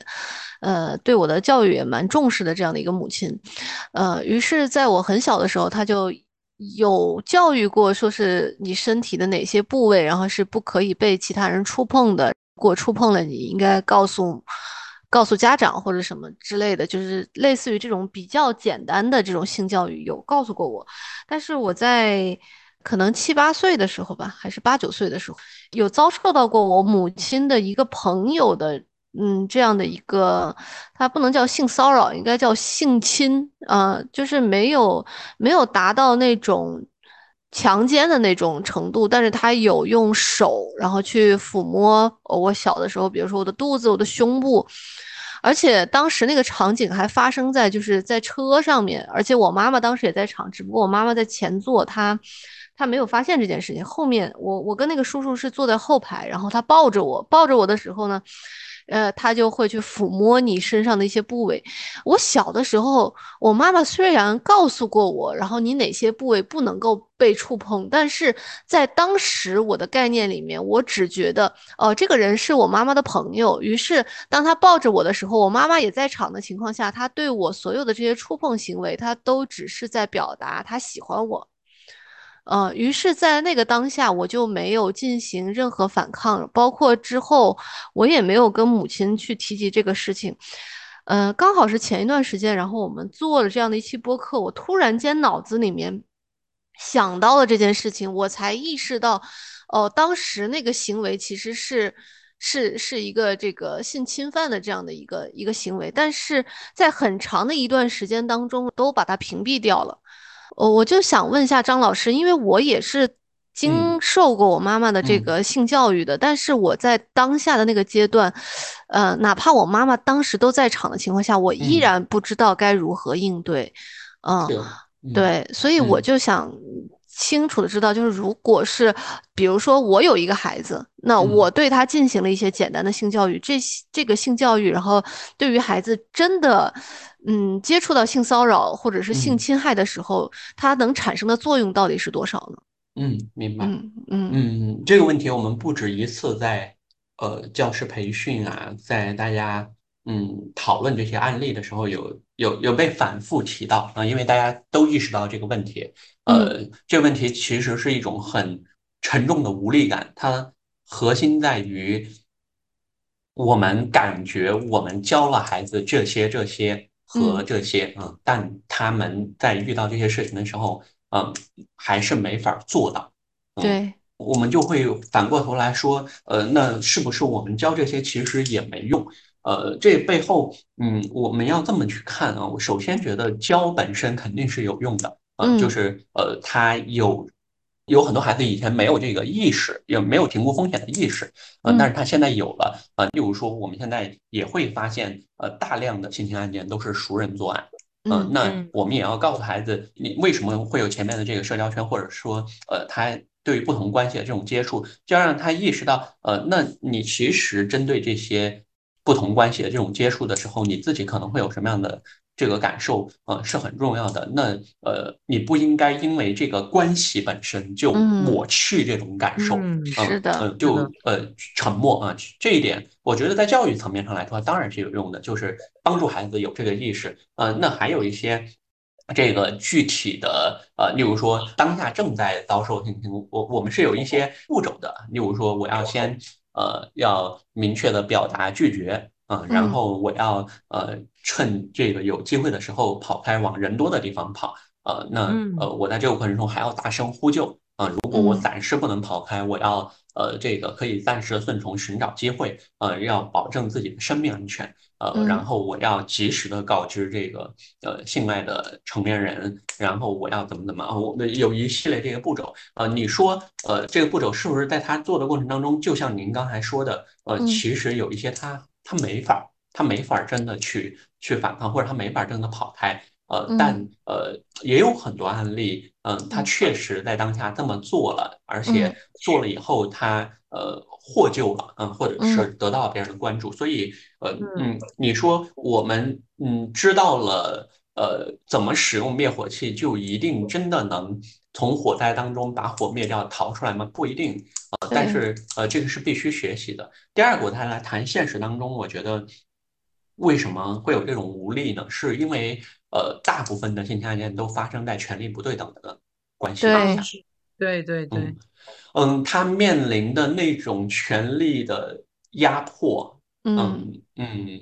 呃，对我的教育也蛮重视的这样的一个母亲，呃，于是在我很小的时候，她就有教育过，说是你身体的哪些部位，然后是不可以被其他人触碰的，如果触碰了，你应该告诉。告诉家长或者什么之类的，就是类似于这种比较简单的这种性教育，有告诉过我。但是我在可能七八岁的时候吧，还是八九岁的时候，有遭受到过我母亲的一个朋友的，嗯，这样的一个，他不能叫性骚扰，应该叫性侵啊，就是没有没有达到那种。强奸的那种程度，但是他有用手，然后去抚摸我小的时候，比如说我的肚子、我的胸部，而且当时那个场景还发生在就是在车上面，而且我妈妈当时也在场，只不过我妈妈在前座，她她没有发现这件事情。后面我我跟那个叔叔是坐在后排，然后他抱着我，抱着我的时候呢。呃，他就会去抚摸你身上的一些部位。我小的时候，我妈妈虽然告诉过我，然后你哪些部位不能够被触碰，但是在当时我的概念里面，我只觉得，哦，这个人是我妈妈的朋友。于是，当他抱着我的时候，我妈妈也在场的情况下，他对我所有的这些触碰行为，他都只是在表达他喜欢我。呃，于是，在那个当下，我就没有进行任何反抗，包括之后，我也没有跟母亲去提及这个事情。呃，刚好是前一段时间，然后我们做了这样的一期播客，我突然间脑子里面想到了这件事情，我才意识到，哦，当时那个行为其实是是是一个这个性侵犯的这样的一个一个行为，但是在很长的一段时间当中，都把它屏蔽掉了。我我就想问一下张老师，因为我也是经受过我妈妈的这个性教育的，但是我在当下的那个阶段，呃，哪怕我妈妈当时都在场的情况下，我依然不知道该如何应对。嗯，对，所以我就想清楚的知道，就是如果是比如说我有一个孩子，那我对他进行了一些简单的性教育，这这个性教育，然后对于孩子真的。嗯，接触到性骚扰或者是性侵害的时候，它能产生的作用到底是多少呢？嗯，明白。嗯嗯嗯，这个问题我们不止一次在呃教师培训啊，在大家嗯讨论这些案例的时候，有有有被反复提到啊，因为大家都意识到这个问题。呃，这个问题其实是一种很沉重的无力感，它核心在于我们感觉我们教了孩子这些这些和这些，嗯，但他们在遇到这些事情的时候，嗯，还是没法做到。对，我们就会反过头来说，呃，那是不是我们教这些其实也没用？呃，这背后，嗯，我们要这么去看啊。我首先觉得教本身肯定是有用的，呃，就是呃，他有有很多孩子以前没有这个意识，也没有评估风险的意识，呃，但是他现在有了，呃，例如说我们现在也会发现，呃，大量的性侵案件都是熟人作案，嗯，那我们也要告诉孩子，你为什么会有前面的这个社交圈，或者说，呃，他对于不同关系的这种接触，就要让他意识到，呃，那你其实针对这些。不同关系的这种接触的时候，你自己可能会有什么样的这个感受？呃，是很重要的。那呃，你不应该因为这个关系本身就抹去这种感受。嗯，是的，嗯，就呃沉默啊。这一点，我觉得在教育层面上来说，当然是有用的，就是帮助孩子有这个意识。呃，那还有一些这个具体的呃，例如说当下正在遭受性侵，我我们是有一些步骤的。例如说，我要先。呃，要明确的表达拒绝啊，然后我要呃趁这个有机会的时候跑开，往人多的地方跑。呃，那呃，我在这个过程中还要大声呼救啊。如果我暂时不能跑开，我要呃这个可以暂时的顺从，寻找机会，呃，要保证自己的生命安全。呃，然后我要及时的告知这个呃信赖的成年人，然后我要怎么怎么啊，我有一系列这个步骤。呃，你说呃这个步骤是不是在他做的过程当中，就像您刚才说的，呃，其实有一些他他没法，他没法真的去去反抗，或者他没法真的跑开。呃，但呃也有很多案例，嗯，他确实在当下这么做了，而且做了以后他呃。获救了，嗯，或者是得到别人的关注，所以，呃，嗯，你说我们，嗯，知道了，呃，怎么使用灭火器，就一定真的能从火灾当中把火灭掉，逃出来吗？不一定，呃，但是，呃，这个是必须学习的。第二个，我再来谈现实当中，我觉得为什么会有这种无力呢？是因为，呃，大部分的性侵案件都发生在权力不对等的关系当下。对对对。嗯，他面临的那种权力的压迫，嗯嗯，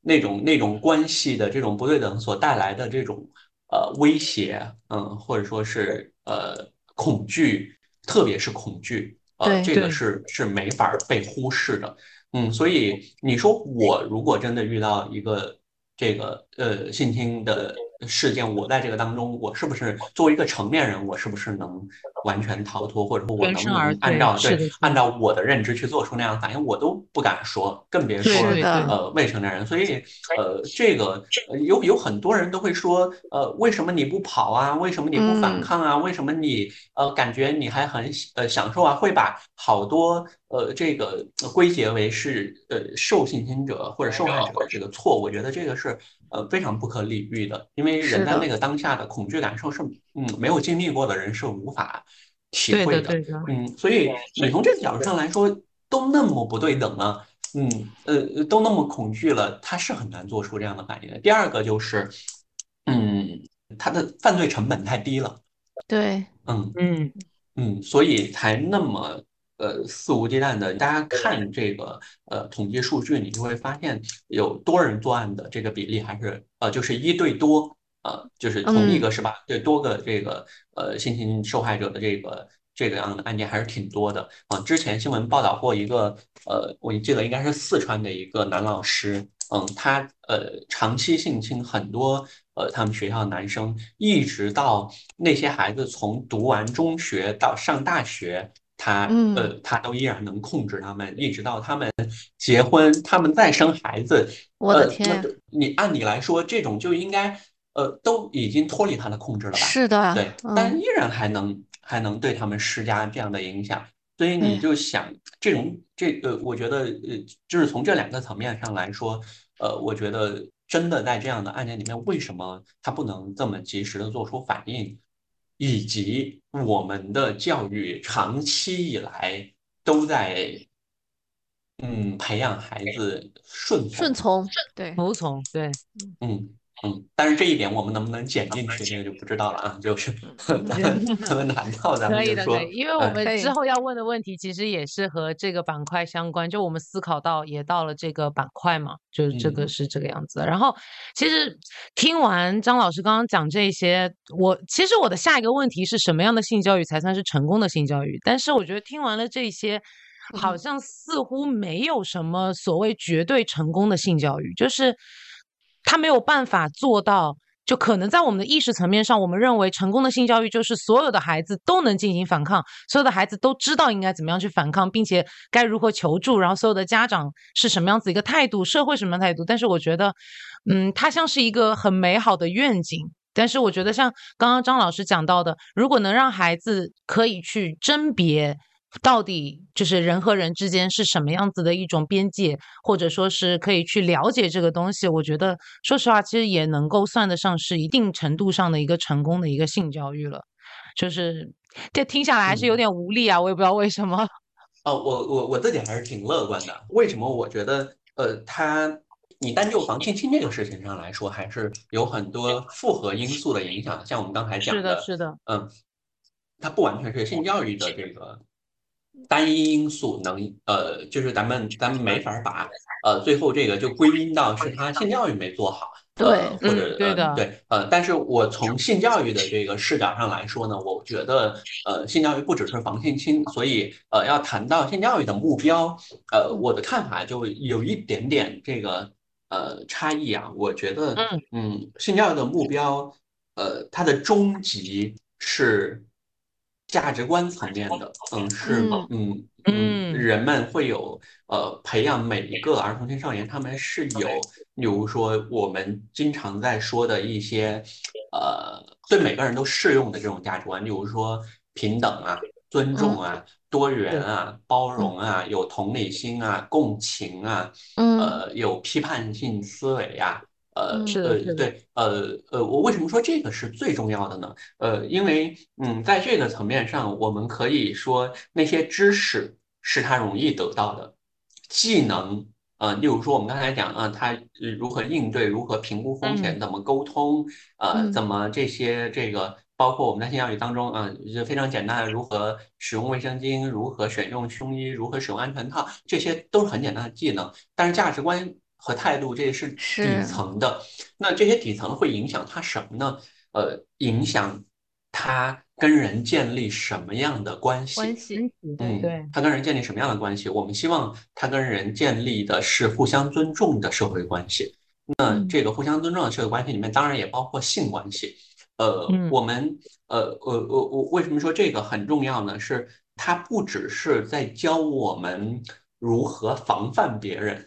那种那种关系的这种不对等所带来的这种呃威胁，嗯，或者说是呃恐惧，特别是恐惧，呃，这个是是没法被忽视的，嗯，所以你说我如果真的遇到一个这个呃性侵的。事件，我在这个当中，我是不是作为一个成年人，我是不是能完全逃脱，或者说我能不能按照对按照我的认知去做出那样的反应，我都不敢说，更别说呃未成年人。所以呃，这个有有很多人都会说，呃，为什么你不跑啊？为什么你不反抗啊？为什么你呃感觉你还很呃享受啊？会把好多呃这个归结为是呃受性侵者或者受害者的这个错。我觉得这个是。呃，非常不可理喻的，因为人在那个当下的恐惧感受是，嗯，没有经历过的人是无法体会的，嗯，所以你从这个角度上来说，都那么不对等了，嗯，呃，都那么恐惧了，他是很难做出这样的反应的。第二个就是，嗯，他的犯罪成本太低了，对，嗯嗯嗯，所以才那么。呃，肆无忌惮的，大家看这个呃统计数据，你就会发现有多人作案的这个比例还是呃就是一对多，呃就是同一个是吧？对多个这个呃性侵受害者的这个这个样的案件还是挺多的啊。之前新闻报道过一个呃，我记得应该是四川的一个男老师，嗯，他呃长期性侵很多呃他们学校男生，一直到那些孩子从读完中学到上大学。他呃，他都依然能控制他们，一直到他们结婚，他们再生孩子。我的天！你按理来说，这种就应该呃，都已经脱离他的控制了吧？是的，对，但依然还能还能对他们施加这样的影响。所以你就想，这种这个，我觉得呃，就是从这两个层面上来说，呃，我觉得真的在这样的案件里面，为什么他不能这么及时的做出反应？以及我们的教育长期以来都在，嗯，培养孩子顺顺从，对，服从，对，嗯，嗯，但是这一点我们能不能剪进去，这个就不知道了啊。就是咱们咱们谈到，咱们可以的，就说，因为我们之后要问的问题其实也是和这个板块相关，就我们思考到也到了这个板块嘛，就是这个嗯是这个样子的。然后其实听完张老师刚刚讲这些，我其实我的下一个问题是什么样的性教育才算是成功的性教育？但是我觉得听完了这些。好嗯像似乎没有什么所谓绝对成功的性教育，就是他没有办法做到。就可能在我们的意识层面上，我们认为成功的性教育就是所有的孩子都能进行反抗，所有的孩子都知道应该怎么样去反抗，并且该如何求助，然后所有的家长是什么样子一个态度，社会什么样态度。但是我觉得，嗯，它像是一个很美好的愿景。但是我觉得，像刚刚张老师讲到的，如果能让孩子可以去甄别。到底就是人和人之间是什么样子的一种边界，或者说是可以去了解这个东西，我觉得说实话，其实也能够算得上是一定程度上的一个成功的一个性教育了。就是这听下来还是有嗯点无力啊，我也不知道为什么。哦，我我我自己还是挺乐观的。为什么？我觉得，呃，他你单就防性侵这个事情上来说，还是有很多复合因素的影响。像我们刚才讲的是的，是的，嗯，它不完全是性教育的这个单一因素能，呃，就是咱们咱们没法把呃最后这个就归因到是他性教育没做好。对呃，或嗯者呃对的对，呃，但是我从性教育的这个视角上来说呢，我觉得呃，性教育不只是防性侵，所以呃，要谈到性教育的目标，呃，我的看法就有一点点这个呃差异啊。我觉得，嗯嗯，性教育的目标，呃，它的终极是价值观层面的，嗯，是吗嗯。嗯，嗯人们会有呃培养每一个儿童青少年，他们是有，比如说我们经常在说的一些呃对每个人都适用的这种价值观，比如说平等啊、尊重啊、多元啊、包容啊、有同理心啊、共情啊，嗯。呃，有批判性思维啊。呃嗯是的对呃呃，我为什么说这个是最重要的呢？呃，因为嗯，在这个层面上，我们可以说那些知识是他容易得到的，技能，呃，例如说我们刚才讲啊，他呃如何应对，如何评估风险，嗯。怎么沟通，呃，嗯。怎么这些这个，包括我们在性教育当中啊，就非常简单的如何使用卫生巾，如何选用胸衣，如何使用安全套，这些都是很简单的技能，但是价值观和态度这是底层的。那这些底层会影响他什么呢？呃，影响他跟人建立什么样的关系？关系，嗯，对，他跟人建立什么样的关系？我们希望他跟人建立的是互相尊重的社会关系。那嗯这个互相尊重的社会关系里面，当然也包括性关系。呃，嗯我们呃呃呃，我为什么说这个很重要呢？是它不只是在教我们如何防范别人，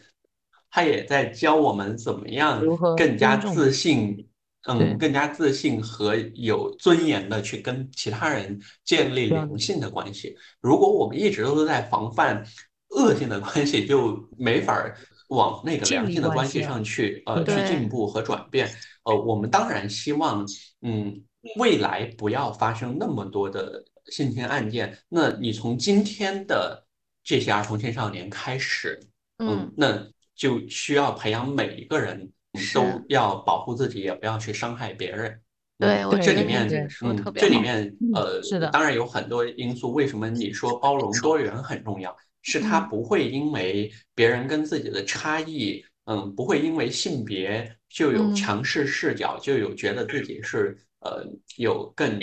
它也在教我们怎么样更加自信。嗯，更加自信和有尊严的去跟其他人建立良性的关系。如果我们一直都是在防范恶性的关系，就没法儿往那个良性的关系上去，呃，去进步和转变。呃，我们当然希望，嗯，未来不要发生那么多的性侵案件。那你从今天的这些儿童青少年开始，嗯，那就需要培养每一个人都要保护自己，也不要去伤害别人。嗯对我这里面嗯这里面嗯呃，是的当然有很多因素。为什么你说包容多元很重要？是他嗯不会因为别人跟自己的差异，嗯，不会因为性别就有嗯强势视角，就有觉得自己是呃有更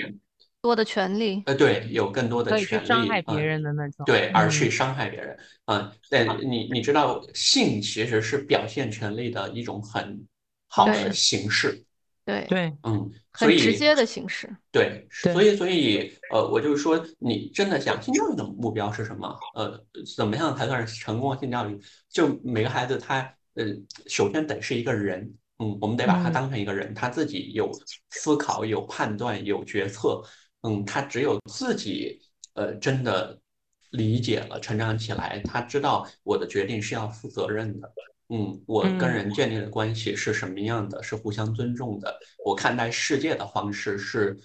多的权利，呃对有更多的可以去权利伤害别嗯人的那种。对，而去嗯伤害别人。嗯，但你你知道，性其实是表现权利的一种很好的形式。对，对，嗯，所以很直接的形式，对，对所以所以呃，我就是说，你真的想性教育的目标是什么？呃，怎么样才算是成功的性教育？就每个孩子他呃，首先得是一个人，嗯，我们得把他嗯当成一个人，他自己有思考、有判断、有决策，嗯，他只有自己呃真的理解了、成长起来，他知道我的决定是要负责任的。嗯，我跟嗯人建立的关系是什么样的？是互相尊重的。我看待世界的方式是，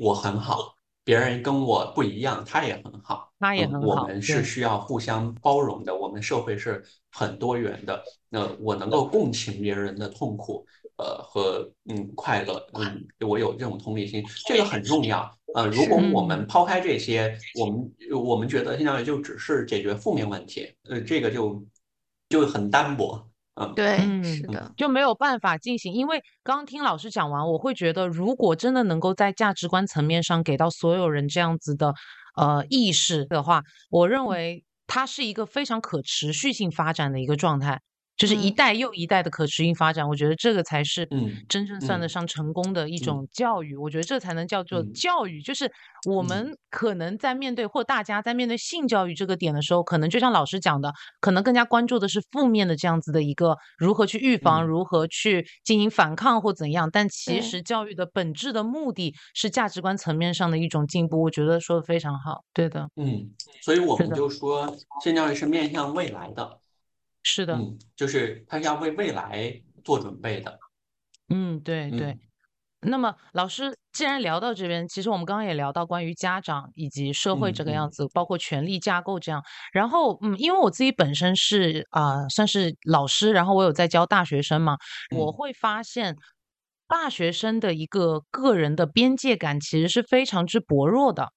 我很好，别人跟我不一样，他也很好。嗯他也很好我们是需要互相包容的，我们社会是很多元的。那我能够共情别人的痛苦，呃和嗯快乐，嗯，我有这种同理心，这个很重要。呃，如果我们抛开这些，我们我们觉得性教育就只是解决负面问题，呃，这个就就很单薄。嗯，对，嗯是的，就没有办法进行。因为刚听老师讲完，我会觉得，如果真的能够在价值观层面上给到所有人这样子的呃意识的话，我认为它是一个非常可持续性发展的一个状态。就是一嗯代又一代的可持续发展，我觉得这个才是嗯真正算得嗯上成功的一种教育。我觉得这才能叫做嗯教育。就是我嗯们可能在面对或大家在面对性教育这个点的时候，可能就像老师讲的，可能更加关注的是负面的这样子的一个如何去预防、嗯如何去进行反抗或怎样。但其实教育的本质的目的是价值观层面上的一种进步。我觉得说的非常好。对的，嗯，所以我们就说性教育是面向未来的，是的，嗯，就是他是要为未来做准备的。嗯，对对。嗯那么，老师既然聊到这边，其实我们刚刚也聊到关于家长以及社会这个样子，包括权力架构这样。然后，嗯，因为我自己本身是啊、算是老师，然后我有在教大学生嘛，我嗯会发现大学生的一个个人的边界感其实是非常之薄弱的。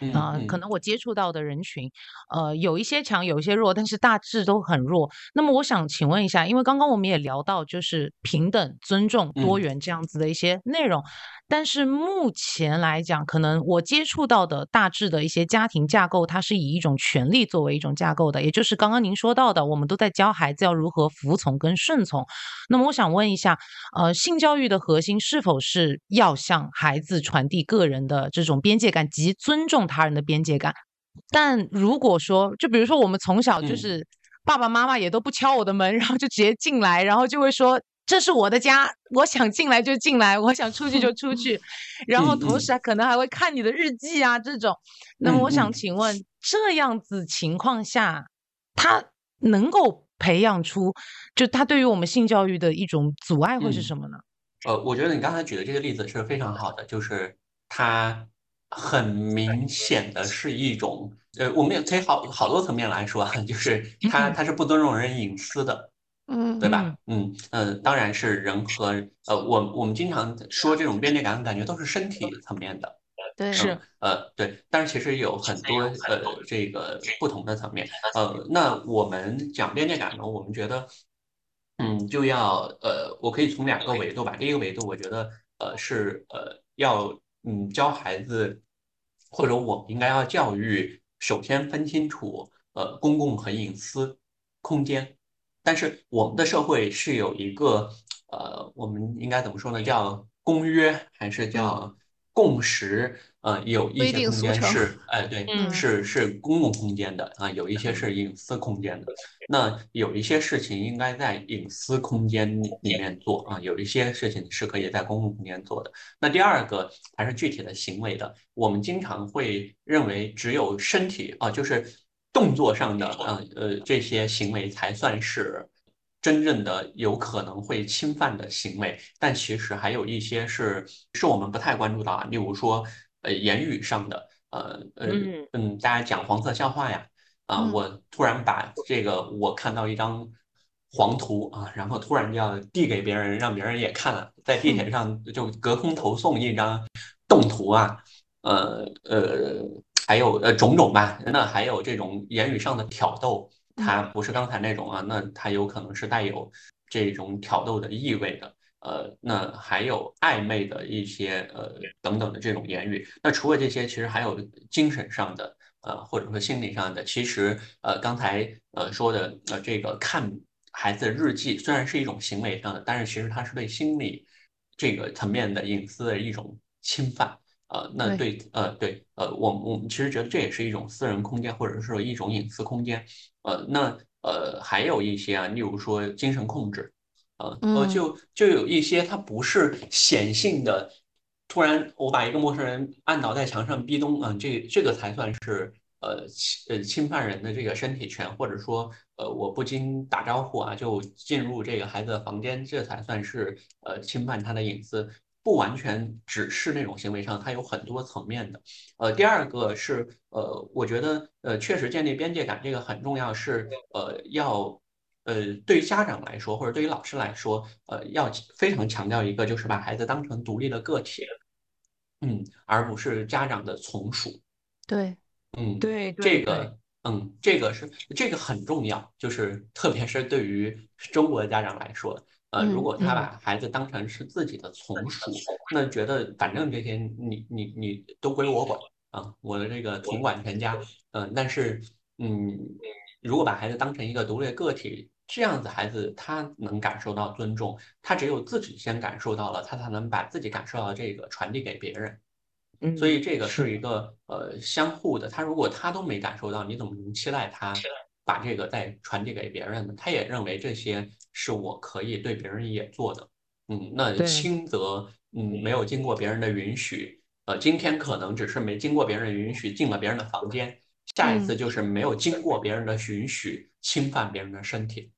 嗯啊、可嗯能我接触到的人群，呃，有一些强，有一些弱，但是大致都很弱。那么我想请问一下，因为刚刚我们也聊到就是平等、尊重、多嗯元这样子的一些内容，但是目前来讲，可能我接触到的大致的一些家庭架构，它是以一种权利作为一种架构的，也就是刚刚您说到的，我们都在教孩子要如何服从跟顺从。那么我想问一下，呃，性教育的核心是否是要向孩子传递个人的这种边界感及尊重他人的边界感？但如果说，就比如说我们从小就嗯是爸爸妈妈也都不敲我的门，然后就直接进来，然后就会说。这是我的家，我想进来就进来，我想出去就出去，然后同时还可能还会看你的日记啊这种。那么嗯我想嗯请问，这样子情况下，他能够培养出，就他对于我们性教育的一种阻碍会是嗯什么呢？呃，我觉得你刚才举的这个例子是非常好的，就是它很明显的是一种，呃，我们也可以好好多层面来说啊，就是它它是不尊重人隐私的，嗯对吧？嗯呃，当然是人和呃，我我们经常说这种边界感，感觉都是身体层面的，对，是嗯呃对，但是其实有很多呃这个不同的层面，呃，那我们讲边界感呢，我们觉得。嗯，就要呃，我可以从两个维度吧。第一个维度，我觉得呃是呃要嗯教孩子，或者我们应该要教育，首先分清楚呃公共和隐私空间。但是我们的社会是有一个呃，我们应该怎么说呢？叫公约还是叫共识？呃，有一些空间是哎对，嗯是是公共空间的啊，有一些是隐私空间的。那有一些事情应该在隐私空间里里面做啊，有一些事情是可以在公共空间做的。那第二个还是具体的行为的，我们经常会认为只有身体啊，就是动作上的啊呃这些行为才算是真正的有可能会侵犯的行为，但其实还有一些是是我们不太关注到啊，例如说呃言语上的，呃呃嗯嗯，大家讲黄色笑话呀。啊，嗯我突然把这个我看到一张黄图啊，然后突然就要递给别人，让别人也看了，在地铁上就隔空投送一张动图啊，呃呃，还有呃种种吧，那还有这种言语上的挑逗，它不是刚才那种啊，那它有可能是带有这种挑逗的意味的。呃，那还有暧昧的一些呃等等的这种言语。那除了这些，其实还有精神上的。呃，或者说心理上的，其实呃，刚才呃说的呃，这个看孩子日记虽然是一种行为上的，但是其实它是对心理这个层面的隐私的一种侵犯。呃，那对呃对呃，我我们其实觉得这也是一种私人空间，或者说一种隐私空间。呃，那呃还有一些啊，例如说精神控制，呃呃，就就有一些它不是显性的。突然，我把一个陌生人按倒在墙上壁咚，啊，这这个才算是呃侵呃侵犯人的这个身体权，或者说呃我不经打招呼啊就进入这个孩子的房间，这才算是呃侵犯他的隐私。不完全只是那种行为上，它有很多层面的。呃，第二个是呃，我觉得呃确实建立边界感这个很重要，是呃要呃，对于家长来说，或者对于老师来说，呃，要非常强调一个，就是把孩子当成独立的个体，嗯，而不是家长的从属。对，嗯，对这个，嗯，这个是这个很重要，就是特别是对于中国的家长来说，呃，嗯如果他嗯把孩子当成是自己的从属，那觉得反正这些你你你都归我管啊，我的这个统管全家，嗯、但是，嗯，如果把孩子当成一个独立的个体，这样子孩子他能感受到尊重，他只有自己先感受到了，他才能把自己感受到的这个传递给别人。嗯，所以这个是是一个呃相互的，他如果他都没感受到，你怎么能期待他把这个再传递给别人呢？他也认为这些是我可以对别人也做的，嗯，那轻则嗯没有经过别人的允许，呃，今天可能只是没经过别人的允许进了别人的房间，下一次嗯。就是没有经过别人的允许侵犯别人的身体，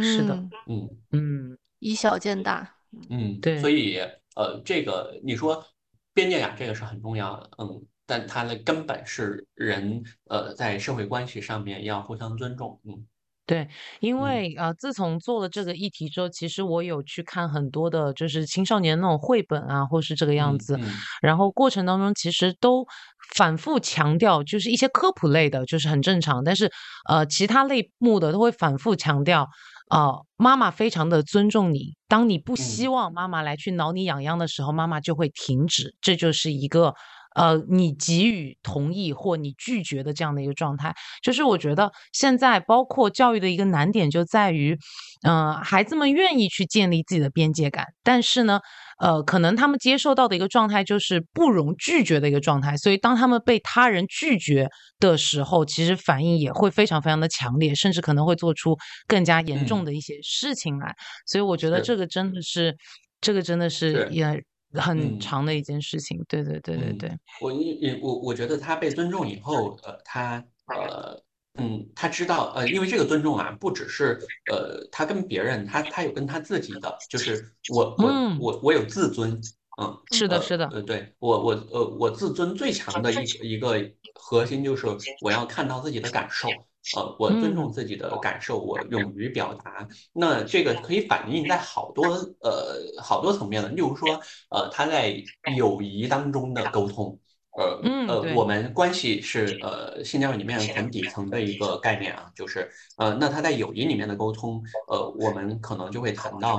是的嗯，嗯。嗯，以小见大，嗯，对。所以呃，这个你说边界感这个是很重要的，嗯，但它的根本是人呃在社会关系上面要互相尊重，嗯。对，因嗯。为呃，自从做了这个议题之后，其实我有去看很多的，就是青少年那种绘本啊，或是这个样子，嗯。嗯然后过程当中其实都反复强调，就是一些科普类的，就是很正常，但是呃，其他类目的都会反复强调，呃，妈妈非常的尊重你，当你不希嗯望妈妈来去挠你痒痒的时候，妈妈就会停止，这就是一个。呃，你给予同意或你拒绝的这样的一个状态，就是我觉得现在包括教育的一个难点就在于，嗯、孩子们愿意去建立自己的边界感，但是呢，呃，可能他们接受到的一个状态就是不容拒绝的一个状态，所以当他们被他人拒绝的时候，其实反应也会非常非常的强烈，甚至可能会做出更加严重嗯。的一些事情来。所以我觉得这个真的是，这个真的是是。也很嗯长的一件事情。对对对对嗯对，我我我我觉得他被尊重以后，呃，他呃嗯，他知道呃，因为这个尊重啊，不只是呃他跟别人，他他有跟他自己的，就是我我嗯我我有自尊，嗯。是的，呃是的，呃，对我我呃我自尊最强的一一个核心就是我要看到自己的感受，呃，我尊重嗯自己的感受，我勇于表达。那这个可以反映在好多呃好多层面的，例如说呃他在友谊当中的沟通。呃呃，我们关系是呃性教育里面很底层的一个概念啊，就是呃，那他在友谊里面的沟通，呃，我们可能就会谈到，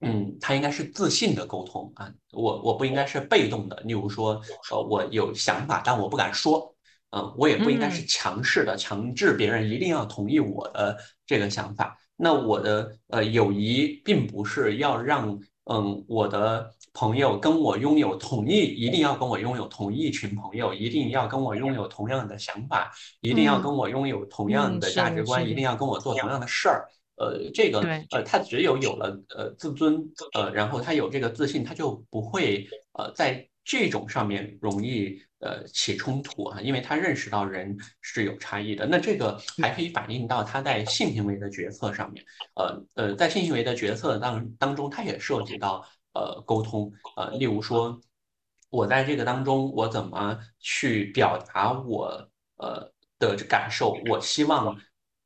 嗯，他应该是自信的沟通啊，我我不应该是被动的，例如说，呃，我有想法，但我不敢说，嗯、我也不应该是嗯。强势的，强制别人一定要同意我的这个想法。那我的呃友谊并不是要让嗯我的朋友跟我拥有同一，一定要跟我拥有同一群朋友，一定要跟我拥有同样的想法，一定要嗯。跟我拥有同样嗯的价值观，一定要跟我做同样的事儿。呃，这个对。呃，他只有有了呃自尊，呃，然后他有这个自信，他就不会呃在这种上面容易呃起冲突啊，因为他认识到人是有差异的。那这个还可以反映到他在性行为的决策上面，呃呃，在性行为的决策当当中，他也涉及到呃沟通，呃，例如说，我在这个当中，我怎么去表达我呃的感受？我希望，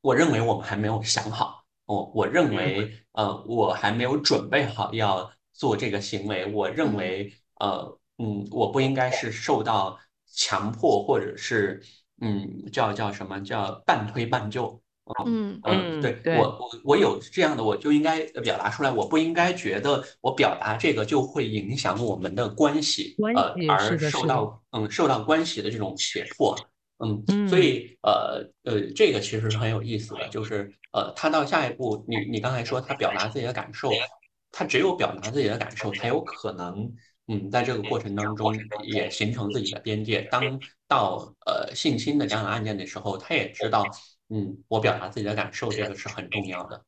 我认为我们还没有想好，我我认为呃我还没有准备好要做这个行为，我认嗯。为呃嗯我不应该是受到强迫或者是嗯叫叫什么叫半推半就。嗯嗯，嗯对对我我我有这样的，我就应该表达出来，我不应该觉得我表达这个就会影响我们的关系，关呃，系而受是的是的到嗯受到关系的这种胁迫，嗯，嗯所以呃呃，这个其实是很有意思的，就是呃，他到下一步，你你刚才说他表达自己的感受，他只有表达自己的感受，才有可能嗯，在这个过程当中也形成自己的边界。当到呃性侵的这样的案件的时候，他也知道。嗯，我表达自己的感受，这个是很重要的。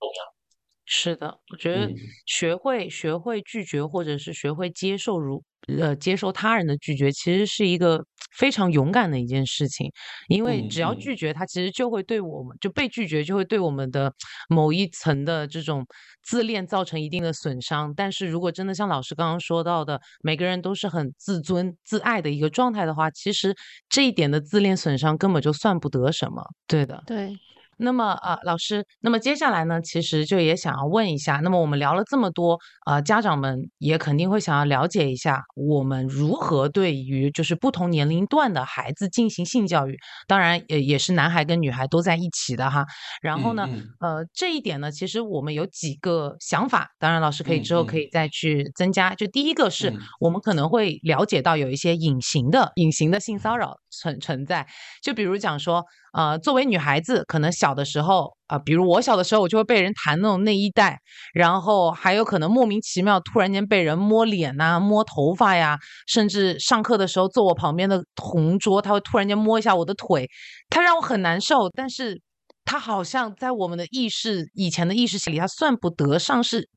是的，我觉得嗯学会学会拒绝，或者是学会接受如呃接受他人的拒绝，其实是一个非常勇敢的一件事情。因为嗯只要嗯拒绝他，其实就会对我们就被拒绝，就会对我们的某一层的这种自恋造成一定的损伤。但是如果真的像老师刚刚说到的，每个人都是很自尊自爱的一个状态的话，其实这一点的自恋损伤根本就算不得什么。对的，对，那么啊，老师，那么接下来呢，其实就也想要问一下，那么我们聊了这么多，呃，家长们也肯定会想要了解一下，我们如何对于就是不同年龄段的孩子进行性教育，当然也也是男孩跟女孩都在一起的哈。然后呢，呃，这一点呢，其实我们有几个想法，当然老师可以之后可以再去增加。就第一个是我们可能会了解到有一些隐形的隐形的性骚扰存存在，就比如讲说。呃，作为女孩子，可能小的时候啊，比如我小的时候，我就会被人弹那种内衣带，然后还有可能莫名其妙突然间被人摸脸呐、摸头发呀，甚至上课的时候坐我旁边的同桌，他会突然间摸一下我的腿，他让我很难受，但是他好像在我们的意识以前的意识里，他算不得上是，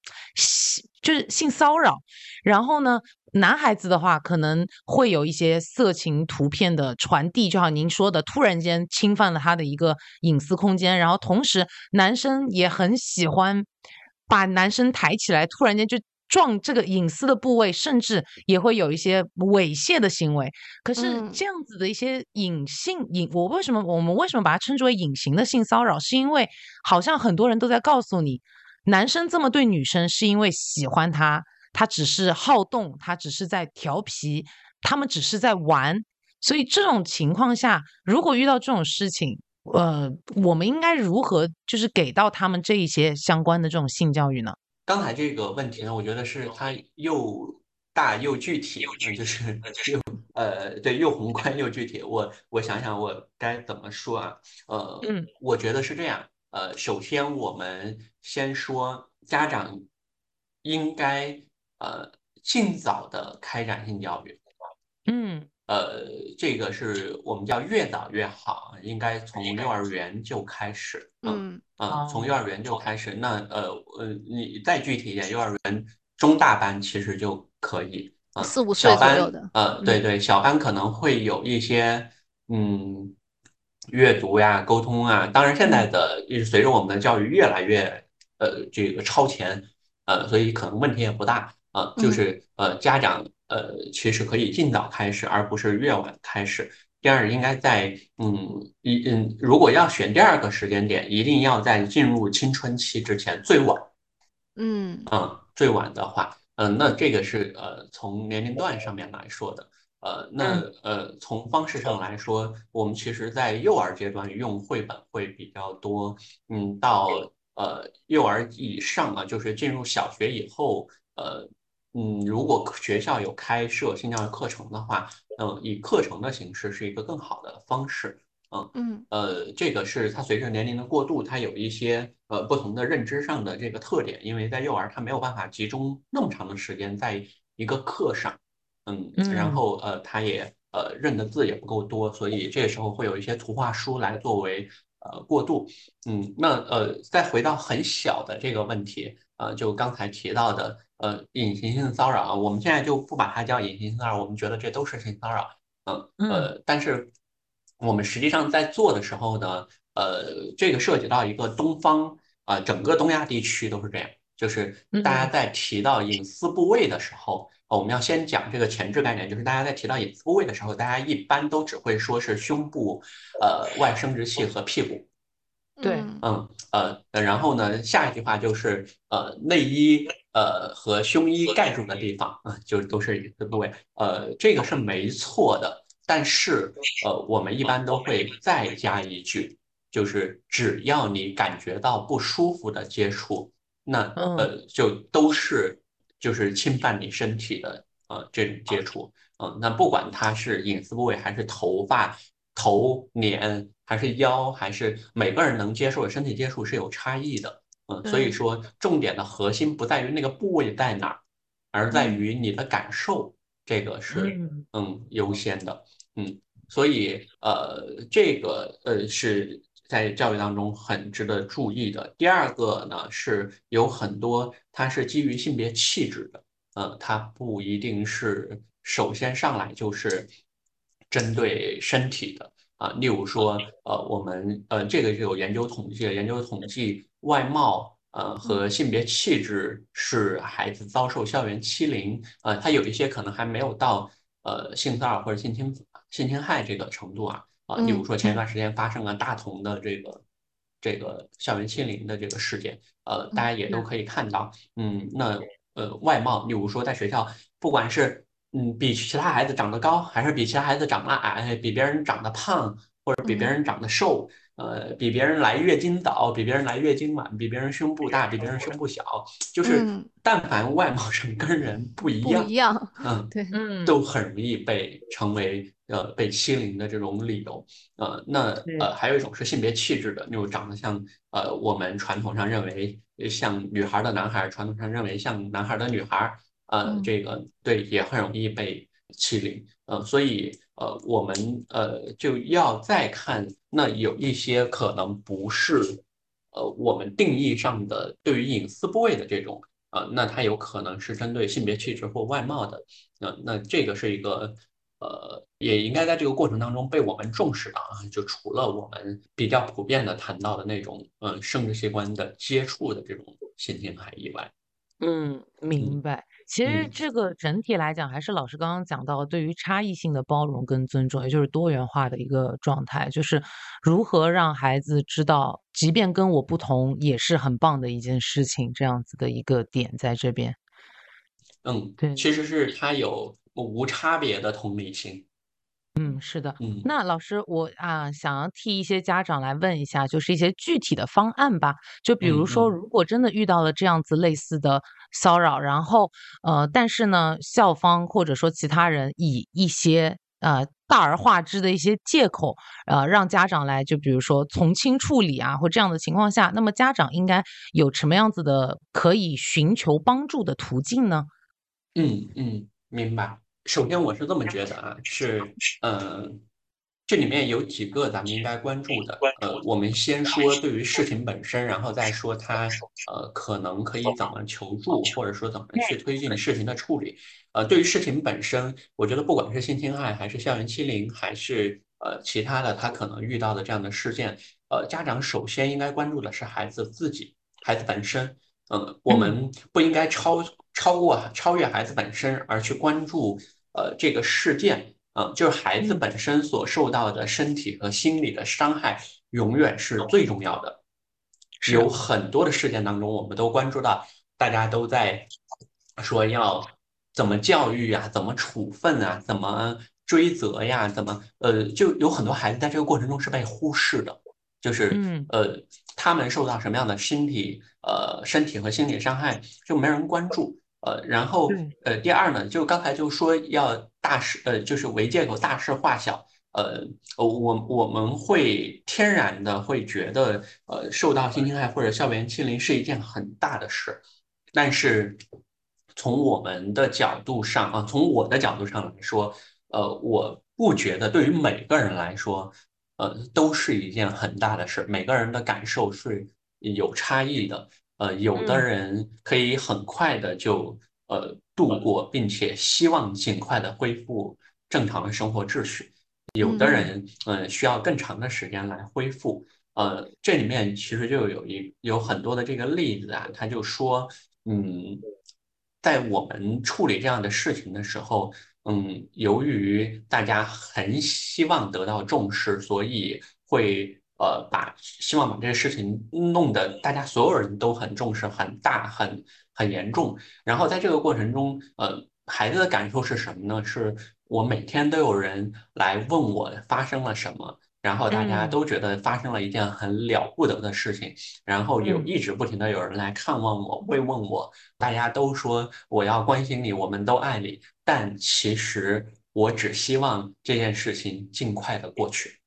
就是性骚扰，然后呢？男孩子的话，可能会有一些色情图片的传递，就像您说的，突然间侵犯了他的一个隐私空间。然后同时，男生也很喜欢把男生抬起来，突然间就撞这个隐私的部位，甚至也会有一些猥亵的行为。可是这样子的一些隐性隐，我为什么我们为什么把它称之为隐形的性骚扰？是因为好像很多人都在告诉你，男生这么对女生是因为喜欢她。他只是好动，他只是在调皮，他们只是在玩，所以这种情况下，如果遇到这种事情，呃，我们应该如何就是给到他们这一些相关的这种性教育呢？刚才这个问题呢，我觉得是它又大又具体，就是又呃，对，又宏观又具体。我我想想，我该怎么说啊？呃，嗯，我觉得是这样。呃，首先我们先说家长应该。呃，尽早的开展性教育，嗯，呃，这个是我们叫越早越好，应该从幼儿园就开始，嗯啊，从幼儿园就开始，那呃呃，你再具体一点，幼儿园中大班其实就可以，啊，四五岁左右的，呃，对对，小班可能会有一些，嗯，阅读呀、沟通啊，当然现在的随着我们的教育越来越，呃，这个超前，呃，所以可能问题也不大。呃，就是呃，家长呃，其实可以尽早开始，而不是越晚开始。第二，应该在嗯一嗯，如果要选第二个时间点，一定要在进入青春期之前，最晚。嗯嗯，最晚的话，嗯，那这个是呃，从年龄段上面来说的。呃，那呃，从方式上来说，我们其实在幼儿阶段用绘本会比较多。嗯，到呃幼儿以上啊，就是进入小学以后，呃。嗯，如果学校有开设性教育课程的话，嗯，以课程的形式是一个更好的方式。嗯嗯，呃，这个是它随着年龄的过渡，它有一些呃不同的认知上的这个特点，因为在幼儿他没有办法集中那么长的时间在一个课上，嗯，然后呃他也呃认的字也不够多，所以这个时候会有一些图画书来作为呃过渡。嗯，那呃再回到很小的这个问题，呃，就刚才提到的。呃，隐形性骚扰啊，我们现在就不把它叫隐形性骚扰，我们觉得这都是性骚扰。嗯呃，但是我们实际上在做的时候呢，呃，这个涉及到一个东方啊，整个东亚地区都是这样，就是大家在提到隐私部位的时候，我们要先讲这个前置概念，就是大家在提到隐私部位的时候，大家一般都只会说是胸部、呃外生殖器和屁股。对，嗯呃，然后呢，下一句话就是呃内衣。呃，和胸衣盖住的地方啊，就都是隐私部位。呃，这个是没错的，但是呃，我们一般都会再加一句，就是只要你感觉到不舒服的接触，那呃，就都是就是侵犯你身体的呃这种接触。嗯，那不管它是隐私部位，还是头发、头、脸，还是腰，还是每个人能接受的身体接触是有差异的。嗯，所以说重点的核心不在于那个部位在哪儿，而在于你的感受，这个是嗯优先的。嗯，所以呃这个呃是在教育当中很值得注意的。第二个呢是有很多它是基于性别气质的，呃，它不一定是首先上来就是针对身体的啊。例如说呃我们呃这个是有研究统计，研究统计。外貌，呃，和性别气质是孩子遭受校园欺凌，呃，他有一些可能还没有到呃性骚扰或者性侵性侵害这个程度啊，啊，例如说前一段时间发生了大同的这个这个校园欺凌的这个事件，呃，大家也都可以看到，嗯，那呃外貌，例如说在学校，不管是嗯比其他孩子长得高，还是比其他孩子长得矮，比别人长得胖，或者比别人长得瘦。呃，比别人来月经早，比别人来月经晚，比别人胸部大，比别人胸部小，就是但凡外貌上跟人不一样，不一样，嗯，对，嗯，都很容易被成为呃被欺凌的这种理由。呃，那呃还有一种是性别气质的，那种长得像呃我们传统上认为像女孩的男孩，传统上认为像男孩的女孩，呃，这个对也很容易被欺凌。呃，所以呃我们呃就要再看。那有一些可能不是，呃，我们定义上的对于隐私部位的这种，呃，那它有可能是针对性别气质或外貌的，那那这个是一个，呃，也应该在这个过程当中被我们重视的啊。就除了我们比较普遍的谈到的那种，嗯，生殖器官的接触的这种性侵害以外，嗯，明白。其实这个整体来讲，还是老师刚刚讲到，对于差异性的包容跟尊重，也就是多元化的一个状态，就是如何让孩子知道，即便跟我不同，也是很棒的一件事情，这样子的一个点在这边。嗯，对，其实是他有无差别的同理心。嗯，是的。嗯，那老师，我啊想要替一些家长来问一下，就是一些具体的方案吧。就比如说，如果真的遇到了这样子类似的骚扰，然后呃，但是呢，校方或者说其他人以一些呃大而化之的一些借口，呃，让家长来，就比如说从轻处理啊，或这样的情况下，那么家长应该有什么样子的可以寻求帮助的途径呢？嗯嗯，明白。首先，我是这么觉得啊，是，嗯，这里面有几个咱们应该关注的。呃，我们先说对于事情本身，然后再说他，呃，可能可以怎么求助，或者说怎么去推进事情的处理。呃，对于事情本身，我觉得不管是性侵害，还是校园欺凌，还是呃其他的他可能遇到的这样的事件，呃，家长首先应该关注的是孩子自己，孩子本身。嗯，我们不应该超超过超越孩子本身而去关注。呃，这个事件，呃，就是孩子本身所受到的身体和心理的伤害，永远是最重要的。有很多的事件当中，我们都关注到，大家都在说要怎么教育啊，怎么处分啊，怎么追责呀，怎么呃，就有很多孩子在这个过程中是被忽视的，就是呃，他们受到什么样的身体呃身体和心理伤害，就没人关注。呃，然后呃，第二呢，就刚才就说要大事，呃，就是为借口大事化小，呃，我我们会天然的会觉得，呃，受到性侵害或者校园欺凌是一件很大的事，但是从我们的角度上啊，从我的角度上来说，呃，我不觉得对于每个人来说，呃，都是一件很大的事，每个人的感受是有差异的。呃，有的人可以很快的就呃度过，并且希望尽快的恢复正常的生活秩序。有的人嗯需要更长的时间来恢复。呃，这里面其实就有一有很多的这个例子啊，他就说，嗯，在我们处理这样的事情的时候，嗯，由于大家很希望得到重视，所以会。呃，把希望把这个事情弄得大家所有人都很重视、很大、很很严重。然后在这个过程中，呃，孩子的感受是什么呢？是我每天都有人来问我发生了什么，然后大家都觉得发生了一件很了不得的事情，然后有一直不停的有人来看望我、慰问我，大家都说我要关心你，我们都爱你。但其实我只希望这件事情尽快的过去。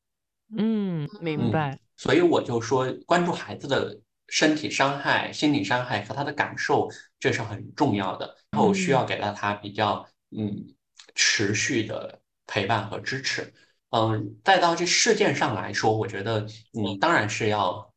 嗯，明白。所以我就说，关注孩子的身体伤害、心理伤害和他的感受，这是很重要的。然后需要给到他比较嗯持续的陪伴和支持。嗯，再到这事件上来说，我觉得嗯当然是要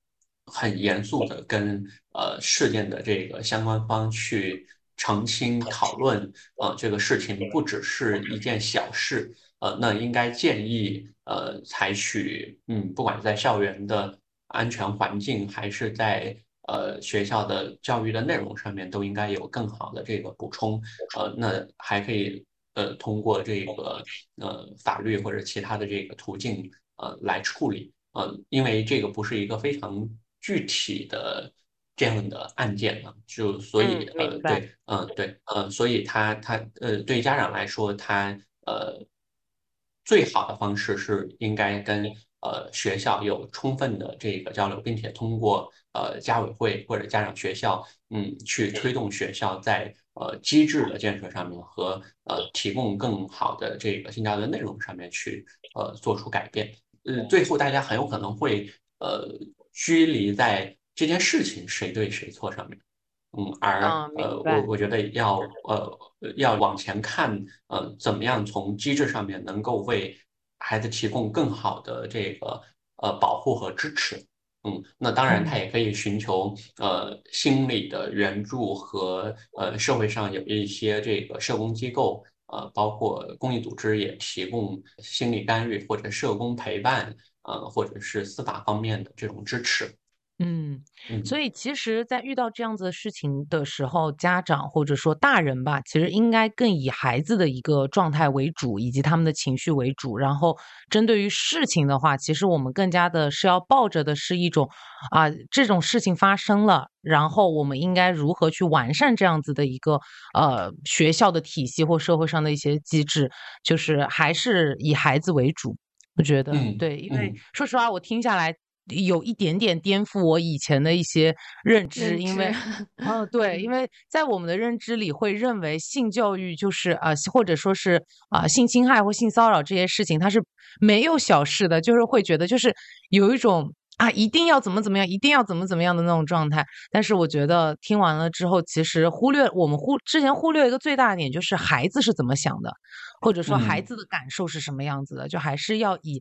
很严肃的跟呃事件的这个相关方去澄清讨论。呃，这个事情不只是一件小事。呃，那应该建议呃，采取嗯，不管是在校园的安全环境，还是在呃学校的教育的内容上面，都应该有更好的这个补充。呃，那还可以呃通过这个呃法律或者其他的这个途径呃来处理。呃，因为这个不是一个非常具体的这样的案件呢，就所以呃对嗯对嗯，所以他他呃对家长来说，他呃最好的方式是应该跟呃学校有充分的这个交流，并且通过呃家委会或者家长学校嗯去推动学校在呃机制的建设上面和呃提供更好的这个性教育的内容上面去呃做出改变。呃，最后大家很有可能会呃拘泥在这件事情谁对谁错上面，嗯，而呃我我觉得要呃要往前看，呃，怎么样从机制上面能够为孩子提供更好的这个呃保护和支持，嗯，那当然他也可以寻求呃心理的援助和呃社会上有一些这个社工机构。呃，包括公益组织也提供心理干预或者社工陪伴，呃，或者是司法方面的这种支持。嗯，所以其实，在遇到这样子的事情的时候，家长或者说大人吧，其实应该更以孩子的一个状态为主，以及他们的情绪为主。然后，针对于事情的话，其实我们更加的是要抱着的是一种啊，这种事情发生了，然后我们应该如何去完善这样子的一个呃学校的体系或社会上的一些机制，就是还是以孩子为主。我觉得对，因为说实话，我听下来。有一点点颠覆我以前的一些认知，因为，哦，对，因为在我们的认知里会认为性教育就是啊，或者说是啊性侵害或性骚扰这些事情，它是没有小事的，就是会觉得就是有一种。啊，一定要怎么怎么样，一定要怎么怎么样的那种状态。但是我觉得听完了之后，其实忽略我们忽之前忽略一个最大的点，就是孩子是怎么想的，或者说孩子的感受是什么样子的，就还是要以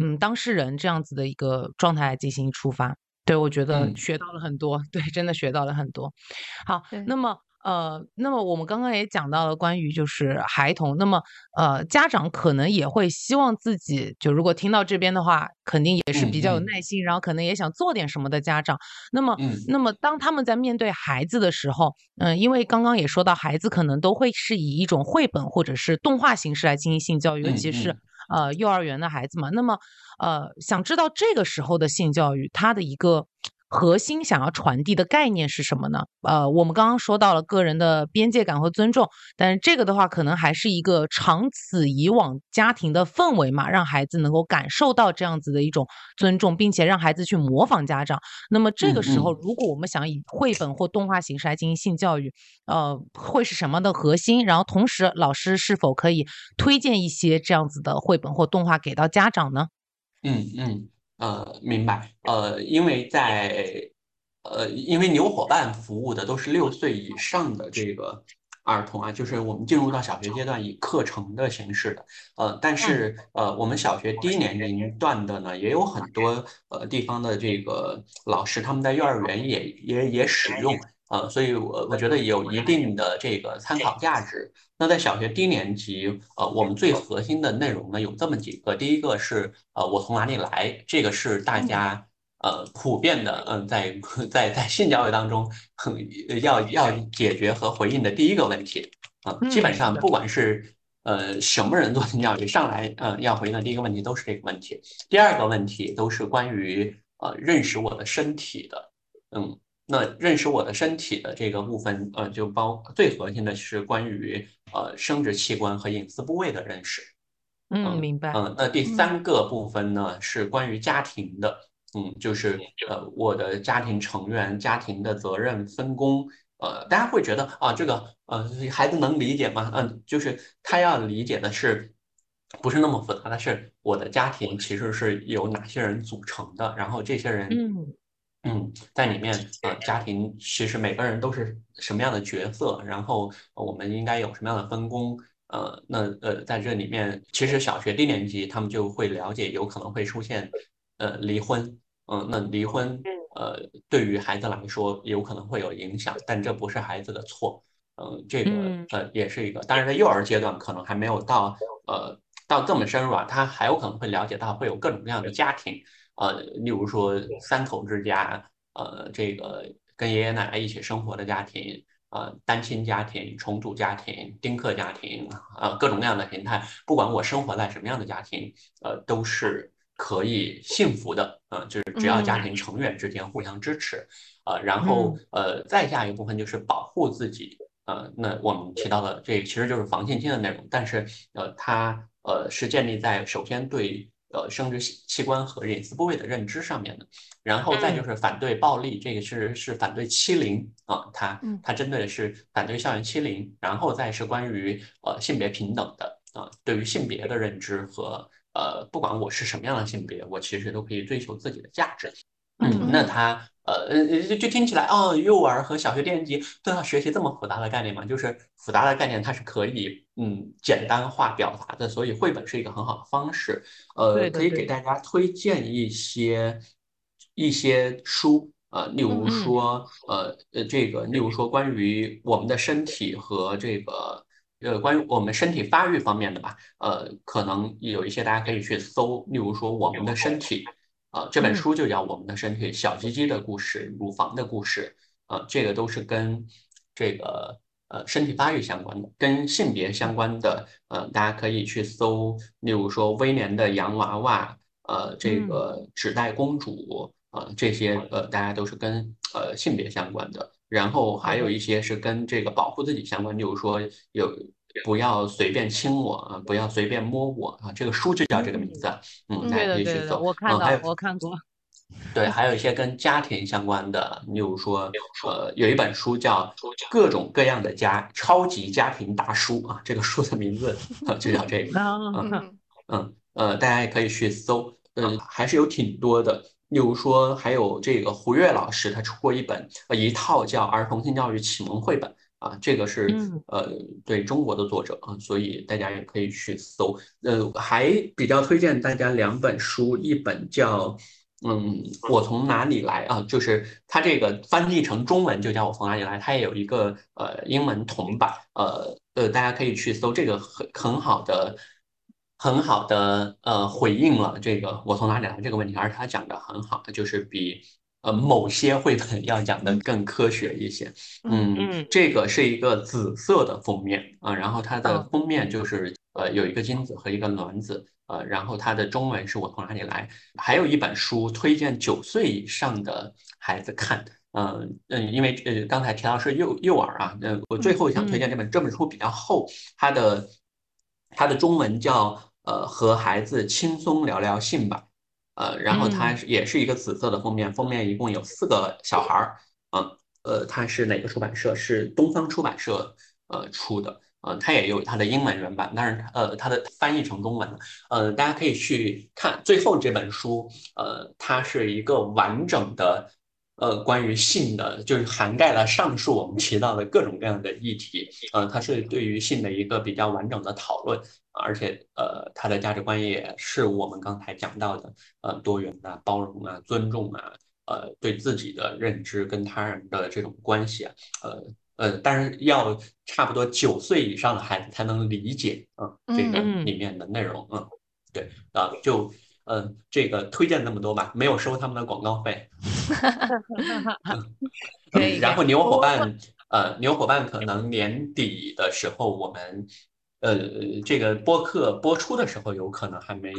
嗯当事人这样子的一个状态来进行出发。对我觉得学到了很多，对，真的学到了很多。好，那么。呃，那么我们刚刚也讲到了关于就是孩童，那么呃，家长可能也会希望自己就如果听到这边的话，肯定也是比较有耐心，然后可能也想做点什么的家长。那么，那么当他们在面对孩子的时候，嗯，因为刚刚也说到，孩子可能都会是以一种绘本或者是动画形式来进行性教育，尤其是呃幼儿园的孩子嘛。那么，呃，想知道这个时候的性教育，它的一个。核心想要传递的概念是什么呢？呃，我们刚刚说到了个人的边界感和尊重，但是这个的话，可能还是一个长此以往家庭的氛围嘛，让孩子能够感受到这样子的一种尊重，并且让孩子去模仿家长。那么这个时候，如果我们想以绘本或动画形式来进行性教育，呃，会是什么的核心？然后同时，老师是否可以推荐一些这样子的绘本或动画给到家长呢？嗯嗯。呃，明白。呃，因为在呃，因为牛伙伴服务的都是六岁以上的这个儿童啊，就是我们进入到小学阶段以课程的形式的。呃，但是呃，我们小学低年龄段的呢，也有很多呃地方的这个老师，他们在幼儿园也也也使用。呃，所以我我觉得有一定的这个参考价值。那在小学低年级，呃，我们最核心的内容呢有这么几个。第一个是呃，我从哪里来，这个是大家呃普遍的，嗯，在 在在性教育当中很要要解决和回应的第一个问题。啊，基本上不管是呃什么人做性教育，上来嗯要回应的第一个问题都是这个问题。第二个问题都是关于呃认识我的身体的，嗯。那认识我的身体的这个部分，呃，就包最核心的是关于呃生殖器官和隐私部位的认识。嗯，明白。嗯，那第三个部分呢是关于家庭的，嗯，就是呃我的家庭成员、家庭的责任分工。呃，大家会觉得啊，这个呃孩子能理解吗？嗯，就是他要理解的是，不是那么复杂但是，我的家庭其实是由哪些人组成的，然后这些人，嗯。嗯，在里面呃，家庭其实每个人都是什么样的角色，然后我们应该有什么样的分工？呃，那呃，在这里面，其实小学低年级他们就会了解，有可能会出现呃离婚，嗯，那离婚呃对于孩子来说有可能会有影响，但这不是孩子的错，嗯，这个呃也是一个，当然在幼儿阶段可能还没有到呃到这么深入啊，他还有可能会了解到会有各种各样的家庭。呃，例如说三口之家，呃，这个跟爷爷奶奶一起生活的家庭，呃，单亲家庭、重组家庭、丁克家庭，呃，各种各样的形态。不管我生活在什么样的家庭，呃，都是可以幸福的，呃，就是只要家庭成员之间互相支持，呃，然后呃再下一部分就是保护自己，呃，那我们提到的这其实就是防性侵的内容，但是呃它呃是建立在首先对。呃，生殖器器官和隐私部位的认知上面的，然后再就是反对暴力，这个是是反对欺凌啊，它它针对的是反对校园欺凌，然后再是关于呃性别平等的啊，对于性别的认知和呃，不管我是什么样的性别，我其实都可以追求自己的价值。嗯，那他。呃呃，就就听起来哦，幼儿和小学低年级都要学习这么复杂的概念吗？就是复杂的概念，它是可以嗯简单化表达的，所以绘本是一个很好的方式。呃，可以给大家推荐一些一些书，呃，例如说呃呃这个，例如说关于我们的身体和这个呃关于我们身体发育方面的吧，呃，可能有一些大家可以去搜，例如说我们的身体。啊，这本书就叫《我们的身体：小鸡鸡的故事、乳房的故事》。啊，这个都是跟这个呃身体发育相关的，跟性别相关的。呃，大家可以去搜，例如说威廉的洋娃娃，呃，这个纸袋公主，啊，这些呃，大家都是跟呃性别相关的。然后还有一些是跟这个保护自己相关，例如说有。不要随便亲我啊！不要随便摸我啊！这个书就叫这个名字，嗯，大家可以去搜。我看到，我看过。对，还有一些跟家庭相关的，例如说，呃，有一本书叫《各种各样的家超级家庭大书》啊，这个书的名字 就叫这个。嗯嗯呃，大家也可以去搜，嗯，还是有挺多的。例如说，还有这个胡越老师，他出过一本呃一套叫《儿童性教育启蒙绘本》。啊，这个是呃对中国的作者啊，所以大家也可以去搜。呃，还比较推荐大家两本书，一本叫嗯我从哪里来啊，就是它这个翻译成中文就叫我从哪里来，它也有一个呃英文同版，呃呃大家可以去搜，这个很很好的很好的呃回应了这个我从哪里来这个问题，而且它讲的很好，就是比。呃，某些绘本要讲的更科学一些。嗯，这个是一个紫色的封面啊，然后它的封面就是呃有一个金子和一个卵子，呃，然后它的中文是我从哪里来。还有一本书推荐九岁以上的孩子看，嗯嗯，因为呃刚才提到是幼幼儿啊，呃，我最后想推荐这本这本书比较厚，它的它的中文叫呃和孩子轻松聊聊性吧。呃，然后它也是一个紫色的封面，封面一共有四个小孩儿，嗯，呃，它是哪个出版社？是东方出版社呃出的，呃，它也有它的英文原版，但是呃，它的翻译成中文，呃，大家可以去看最后这本书，呃，它是一个完整的。呃，关于性的，就是涵盖了上述我们提到的各种各样的议题，呃，它是对于性的一个比较完整的讨论，而且呃，它的价值观也是我们刚才讲到的，呃，多元啊、包容啊、尊重啊，呃，对自己的认知跟他人的这种关系啊，呃呃，但是要差不多九岁以上的孩子才能理解啊，这个里面的内容，嗯，对啊，就。嗯，这个推荐那么多吧，没有收他们的广告费。然后牛伙伴，呃，牛伙伴可能年底的时候，我们，呃，这个播客播出的时候，有可能还没，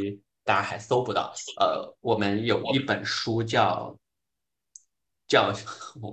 大家还搜不到。呃，我们有一本书叫，叫，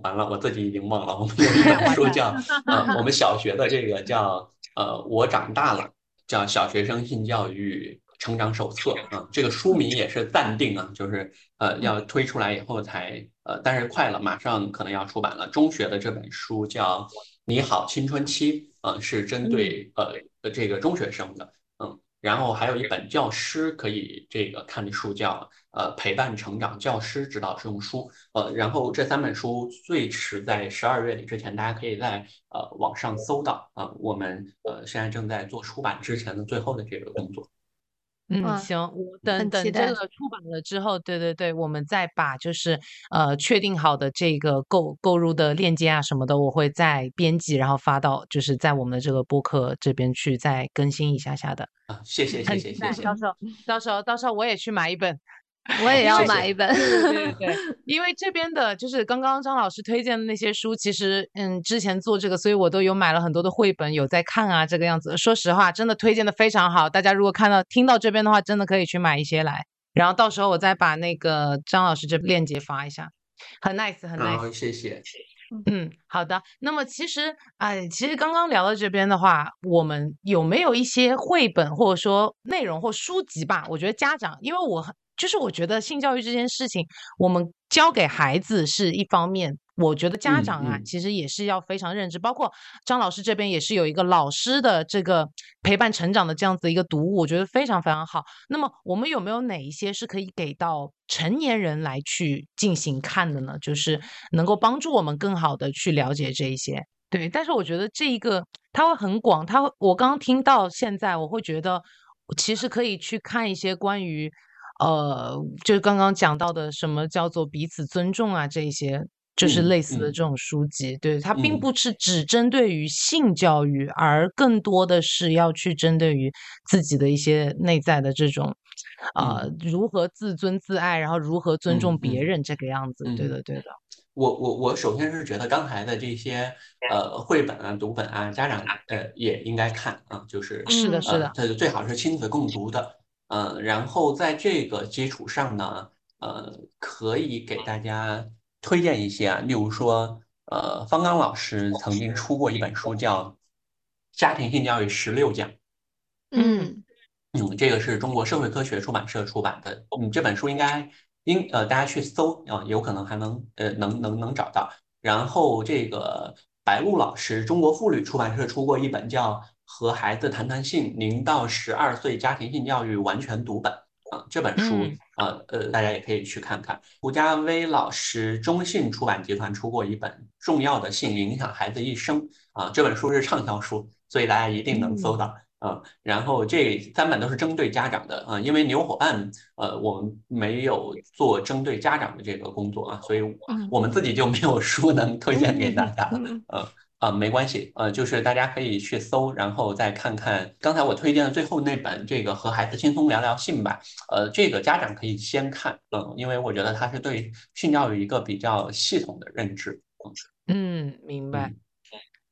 完了，我自己已经忘了。我们有一本书叫，呃，我们小学的这个叫，呃，我长大了，叫小学生性教育。成长手册啊，这个书名也是暂定啊，就是呃要推出来以后才呃，但是快了，马上可能要出版了。中学的这本书叫《你好青春期》，呃，是针对呃这个中学生的，嗯，然后还有一本教师可以这个看的书叫呃陪伴成长教师指导实用书，呃，然后这三本书最迟在十二月底之前，大家可以在呃网上搜到。啊，我们呃现在正在做出版之前的最后的这个工作。嗯，行，我等等这个出版了之后，对对对，我们再把就是呃确定好的这个购购入的链接啊什么的，我会再编辑，然后发到就是在我们的这个播客这边去再更新一下下的。啊，谢谢谢谢谢谢，到时候到时候到时候我也去买一本。我也要买一本，对对对，因为这边的就是刚刚张老师推荐的那些书，其实嗯，之前做这个，所以我都有买了很多的绘本，有在看啊，这个样子。说实话，真的推荐的非常好，大家如果看到听到这边的话，真的可以去买一些来。然后到时候我再把那个张老师这链接发一下，很 nice，很 nice。好，谢谢。嗯，好的。那么其实，哎，其实刚刚聊到这边的话，我们有没有一些绘本或者说内容或书籍吧？我觉得家长，因为我很就是我觉得性教育这件事情，我们教给孩子是一方面。我觉得家长啊，其实也是要非常认知，包括张老师这边也是有一个老师的这个陪伴成长的这样子一个读物，我觉得非常非常好。那么我们有没有哪一些是可以给到成年人来去进行看的呢？就是能够帮助我们更好的去了解这一些。对，但是我觉得这一个它会很广，它会我刚刚听到现在，我会觉得其实可以去看一些关于呃，就是刚刚讲到的什么叫做彼此尊重啊这一些。就是类似的这种书籍，对它并不是只针对于性教育，而更多的是要去针对于自己的一些内在的这种，呃，如何自尊自爱，然后如何尊重别人这个样子。对的，对的。我我我首先是觉得刚才的这些呃绘本啊、读本啊，家长呃也应该看啊，就是是的，是的，它最好是亲子共读的，嗯，然后在这个基础上呢，呃，可以给大家。推荐一些啊，例如说，呃，方刚老师曾经出过一本书，叫《家庭性教育十六讲》。嗯嗯，这个是中国社会科学出版社出版的。嗯，这本书应该应呃，大家去搜啊，有可能还能呃能能能找到。然后这个白露老师，中国妇女出版社出过一本叫《和孩子谈谈性：零到十二岁家庭性教育完全读本》。啊，这本书啊，呃，大家也可以去看看。胡家威老师中信出版集团出过一本《重要的性影响孩子一生》啊，这本书是畅销书，所以大家一定能搜到啊。然后这三本都是针对家长的啊，因为牛伙伴呃，我们没有做针对家长的这个工作啊，所以我们自己就没有书能推荐给大家呃。啊，没关系，呃，就是大家可以去搜，然后再看看刚才我推荐的最后那本这个和孩子轻松聊聊性吧，呃，这个家长可以先看，嗯，因为我觉得它是对性教育一个比较系统的认知，嗯，明白。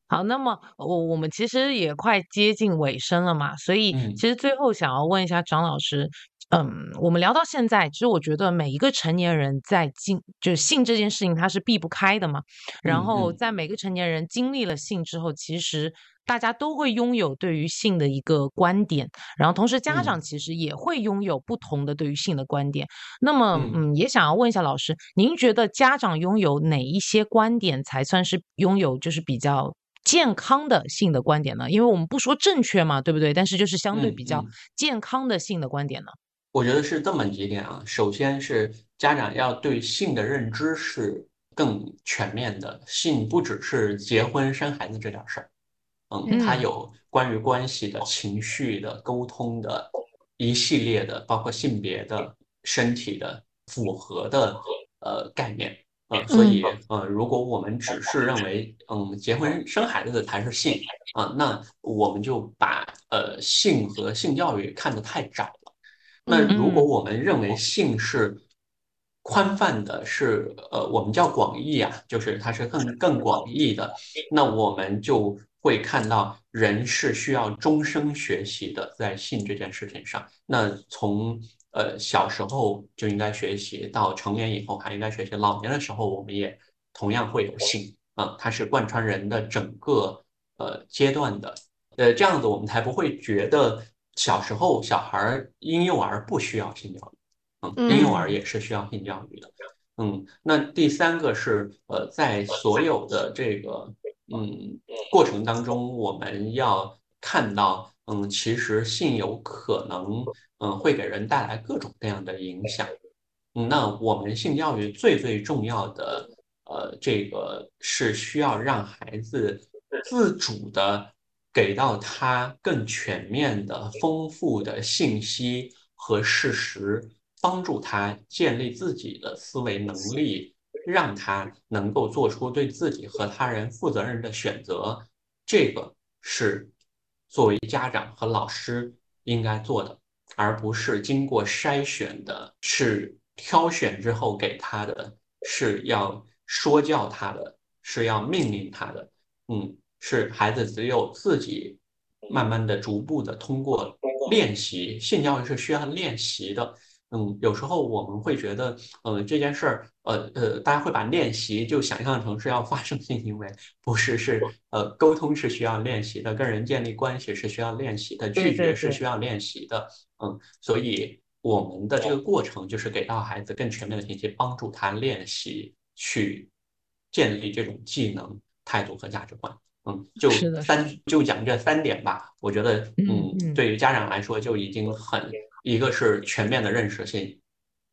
好，那么我我们其实也快接近尾声了嘛，所以其实最后想要问一下张老师。嗯，我们聊到现在，其实我觉得每一个成年人在经就是性这件事情，它是避不开的嘛。然后在每个成年人经历了性之后，其实大家都会拥有对于性的一个观点，然后同时家长其实也会拥有不同的对于性的观点。那么，嗯，也想要问一下老师，您觉得家长拥有哪一些观点才算是拥有就是比较健康的性的观点呢？因为我们不说正确嘛，对不对？但是就是相对比较健康的性的观点呢？我觉得是这么几点啊，首先是家长要对性的认知是更全面的，性不只是结婚生孩子这点事儿，嗯，它有关于关系的情绪的沟通的一系列的，包括性别的、身体的符合的呃概念，呃，所以呃，如果我们只是认为嗯结婚生孩子的才是性啊，那我们就把呃性和性教育看得太窄。那如果我们认为性是宽泛的，是呃，我们叫广义啊，就是它是更更广义的，那我们就会看到人是需要终生学习的，在性这件事情上。那从呃小时候就应该学习，到成年以后还应该学习，老年的时候我们也同样会有性啊，它是贯穿人的整个呃阶段的，呃，这样子我们才不会觉得。小时候，小孩儿婴幼儿不需要性教育，嗯，婴幼儿也是需要性教育的，嗯。那第三个是，呃，在所有的这个嗯过程当中，我们要看到，嗯，其实性有可能，嗯，会给人带来各种各样的影响。嗯，那我们性教育最最重要的，呃，这个是需要让孩子自主的。给到他更全面的、丰富的信息和事实，帮助他建立自己的思维能力，让他能够做出对自己和他人负责任的选择。这个是作为家长和老师应该做的，而不是经过筛选的，是挑选之后给他的，是要说教他的，是要命令他的。嗯。是孩子只有自己慢慢的、逐步的通过练习，性教育是需要练习的。嗯，有时候我们会觉得，呃，这件事儿，呃呃，大家会把练习就想象成是要发生性行为，不是，是呃，沟通是需要练习的，跟人建立关系是需要练习的，拒绝是需要练习的，嗯，所以我们的这个过程就是给到孩子更全面的信息，帮助他练习去建立这种技能、态度和价值观。嗯，就三就讲这三点吧。我觉得，嗯，对于家长来说就已经很，一个是全面的认识性，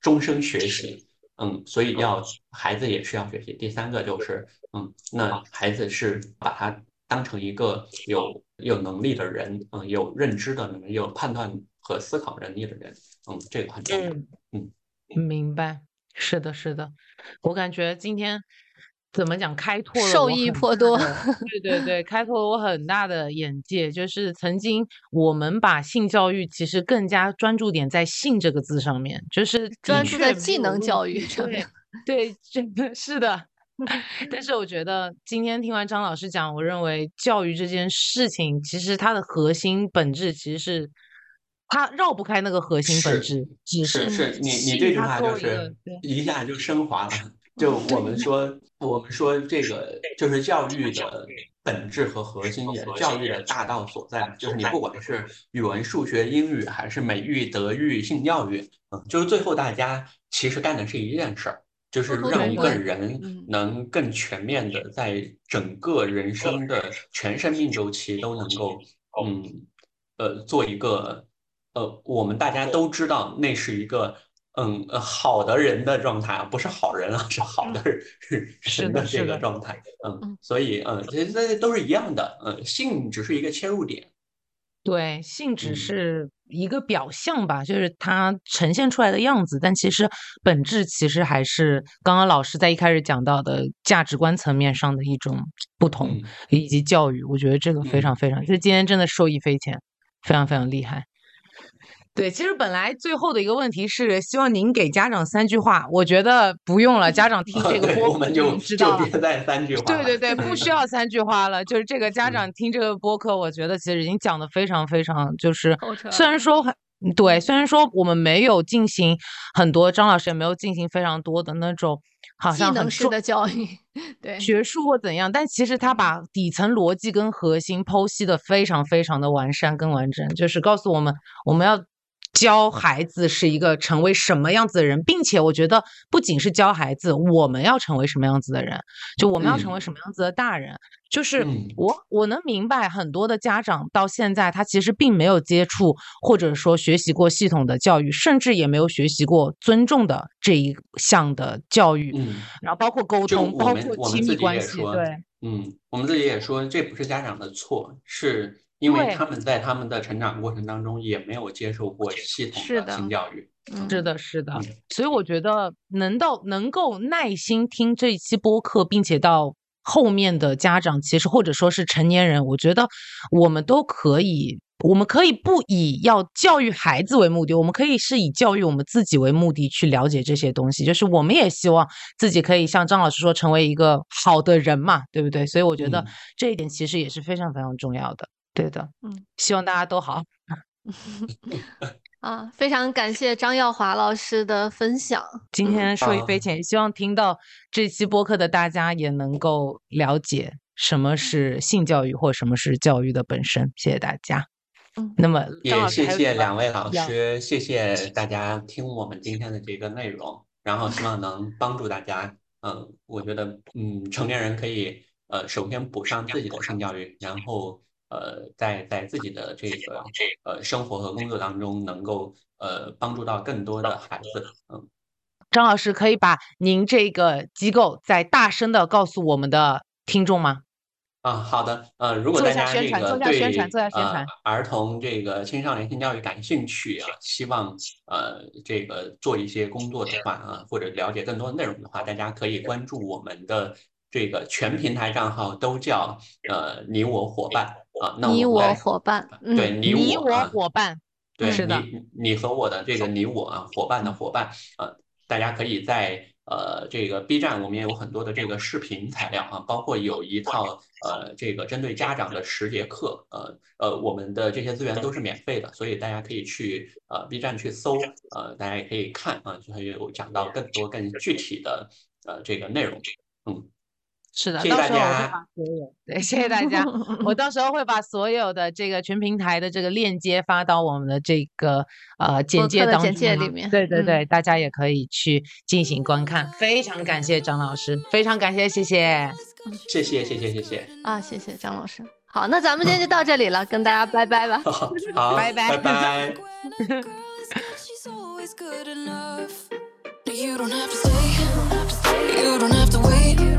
终生学习，嗯，所以要孩子也是要学习。第三个就是，嗯，那孩子是把他当成一个有有能力的人，嗯，有认知的能力，有判断和思考能力的人，嗯，这个很重要。嗯，明白，是的，是的，我感觉今天。怎么讲？开拓了受益颇多。对对对，开拓了我很大的眼界。就是曾经我们把性教育其实更加专注点在“性”这个字上面，就是专注在技能教育上面。对，真的是的。但是我觉得今天听完张老师讲，我认为教育这件事情，其实它的核心本质其实是它绕不开那个核心本质，只是是你你这句话就是一下就升华了。就我们说，我们说这个就是教育的本质和核心，也是教育的大道所在。就是你不管是语文、数学、英语，还是美育、德育、性教育，嗯，就是最后大家其实干的是一件事儿，就是让一个人能更全面的在整个人生的全生命周期都能够，嗯，呃，做一个，呃，我们大家都知道那是一个。嗯，好的人的状态啊，不是好人啊，是好的人的这个状态。嗯，所以嗯，其实这都是一样的。嗯，性只是一个切入点。对，性只是一个表象吧，就是它呈现出来的样子，但其实本质其实还是刚刚老师在一开始讲到的价值观层面上的一种不同，以及教育。我觉得这个非常非常，就今天真的受益匪浅，非常非常厉害。对，其实本来最后的一个问题是希望您给家长三句话，我觉得不用了，家长听这个 播我们就知道了。别再三句话。对对对，不需要 三句话了，就是这个家长听这个播客，我觉得其实已经讲的非常非常，就是虽然说很对，虽然说我们没有进行很多，张老师也没有进行非常多的那种好像很式的教育，对学术或怎样，但其实他把底层逻辑跟核心剖析的非常非常的完善跟完整，就是告诉我们我们要。教孩子是一个成为什么样子的人，并且我觉得不仅是教孩子，我们要成为什么样子的人，就我们要成为什么样子的大人。就是我我能明白很多的家长到现在他其实并没有接触或者说学习过系统的教育，甚至也没有学习过尊重的这一项的教育。嗯，然后包括沟通，包括亲密关系。对，嗯，我们自己也说这不是家长的错，是。因为他们在他们的成长过程当中也没有接受过系统的性教育，是的，是的，所以我觉得能到能够耐心听这一期播客，并且到后面的家长，其实或者说是成年人，我觉得我们都可以，我们可以不以要教育孩子为目的，我们可以是以教育我们自己为目的去了解这些东西，就是我们也希望自己可以像张老师说，成为一个好的人嘛，对不对？所以我觉得这一点其实也是非常非常重要的。对的，嗯，希望大家都好。啊，非常感谢张耀华老师的分享。今天受益匪浅，希望听到这期播客的大家也能够了解什么是性教育或什么是教育的本身。谢谢大家。嗯，那么也谢谢两位老师，谢谢大家听我们今天的这个内容，然后希望能帮助大家。嗯，我觉得，嗯，成年人可以，呃，首先补上自己的性教育，然后。呃，在在自己的这个呃生活和工作当中，能够呃帮助到更多的孩子。嗯，张老师可以把您这个机构再大声的告诉我们的听众吗？啊，好的。呃，如果大家这个对呃儿童这个青少年性教育感兴趣啊，希望呃这个做一些工作的话啊，或者了解更多的内容的话，大家可以关注我们的这个全平台账号，都叫呃你我伙伴。啊，那你我伙伴，对你我伙伴，对，你你和我的这个你我啊，伙伴的伙伴，呃，大家可以在呃，这个 B 站我们也有很多的这个视频材料啊，包括有一套呃这个针对家长的十节课，呃呃，我们的这些资源都是免费的，所以大家可以去呃 B 站去搜，呃，大家也可以看啊，就会有讲到更多更具体的呃这个内容，嗯。是的，谢谢大家。对，谢谢大家。我到时候会把所有的这个全平台的这个链接发到我们的这个呃简介当中。简介里面。对对对，大家也可以去进行观看。非常感谢张老师，非常感谢，谢谢，谢谢谢谢谢谢。啊，谢谢张老师。好，那咱们今天就到这里了，跟大家拜拜吧。好，拜拜拜拜。You don't have to wait.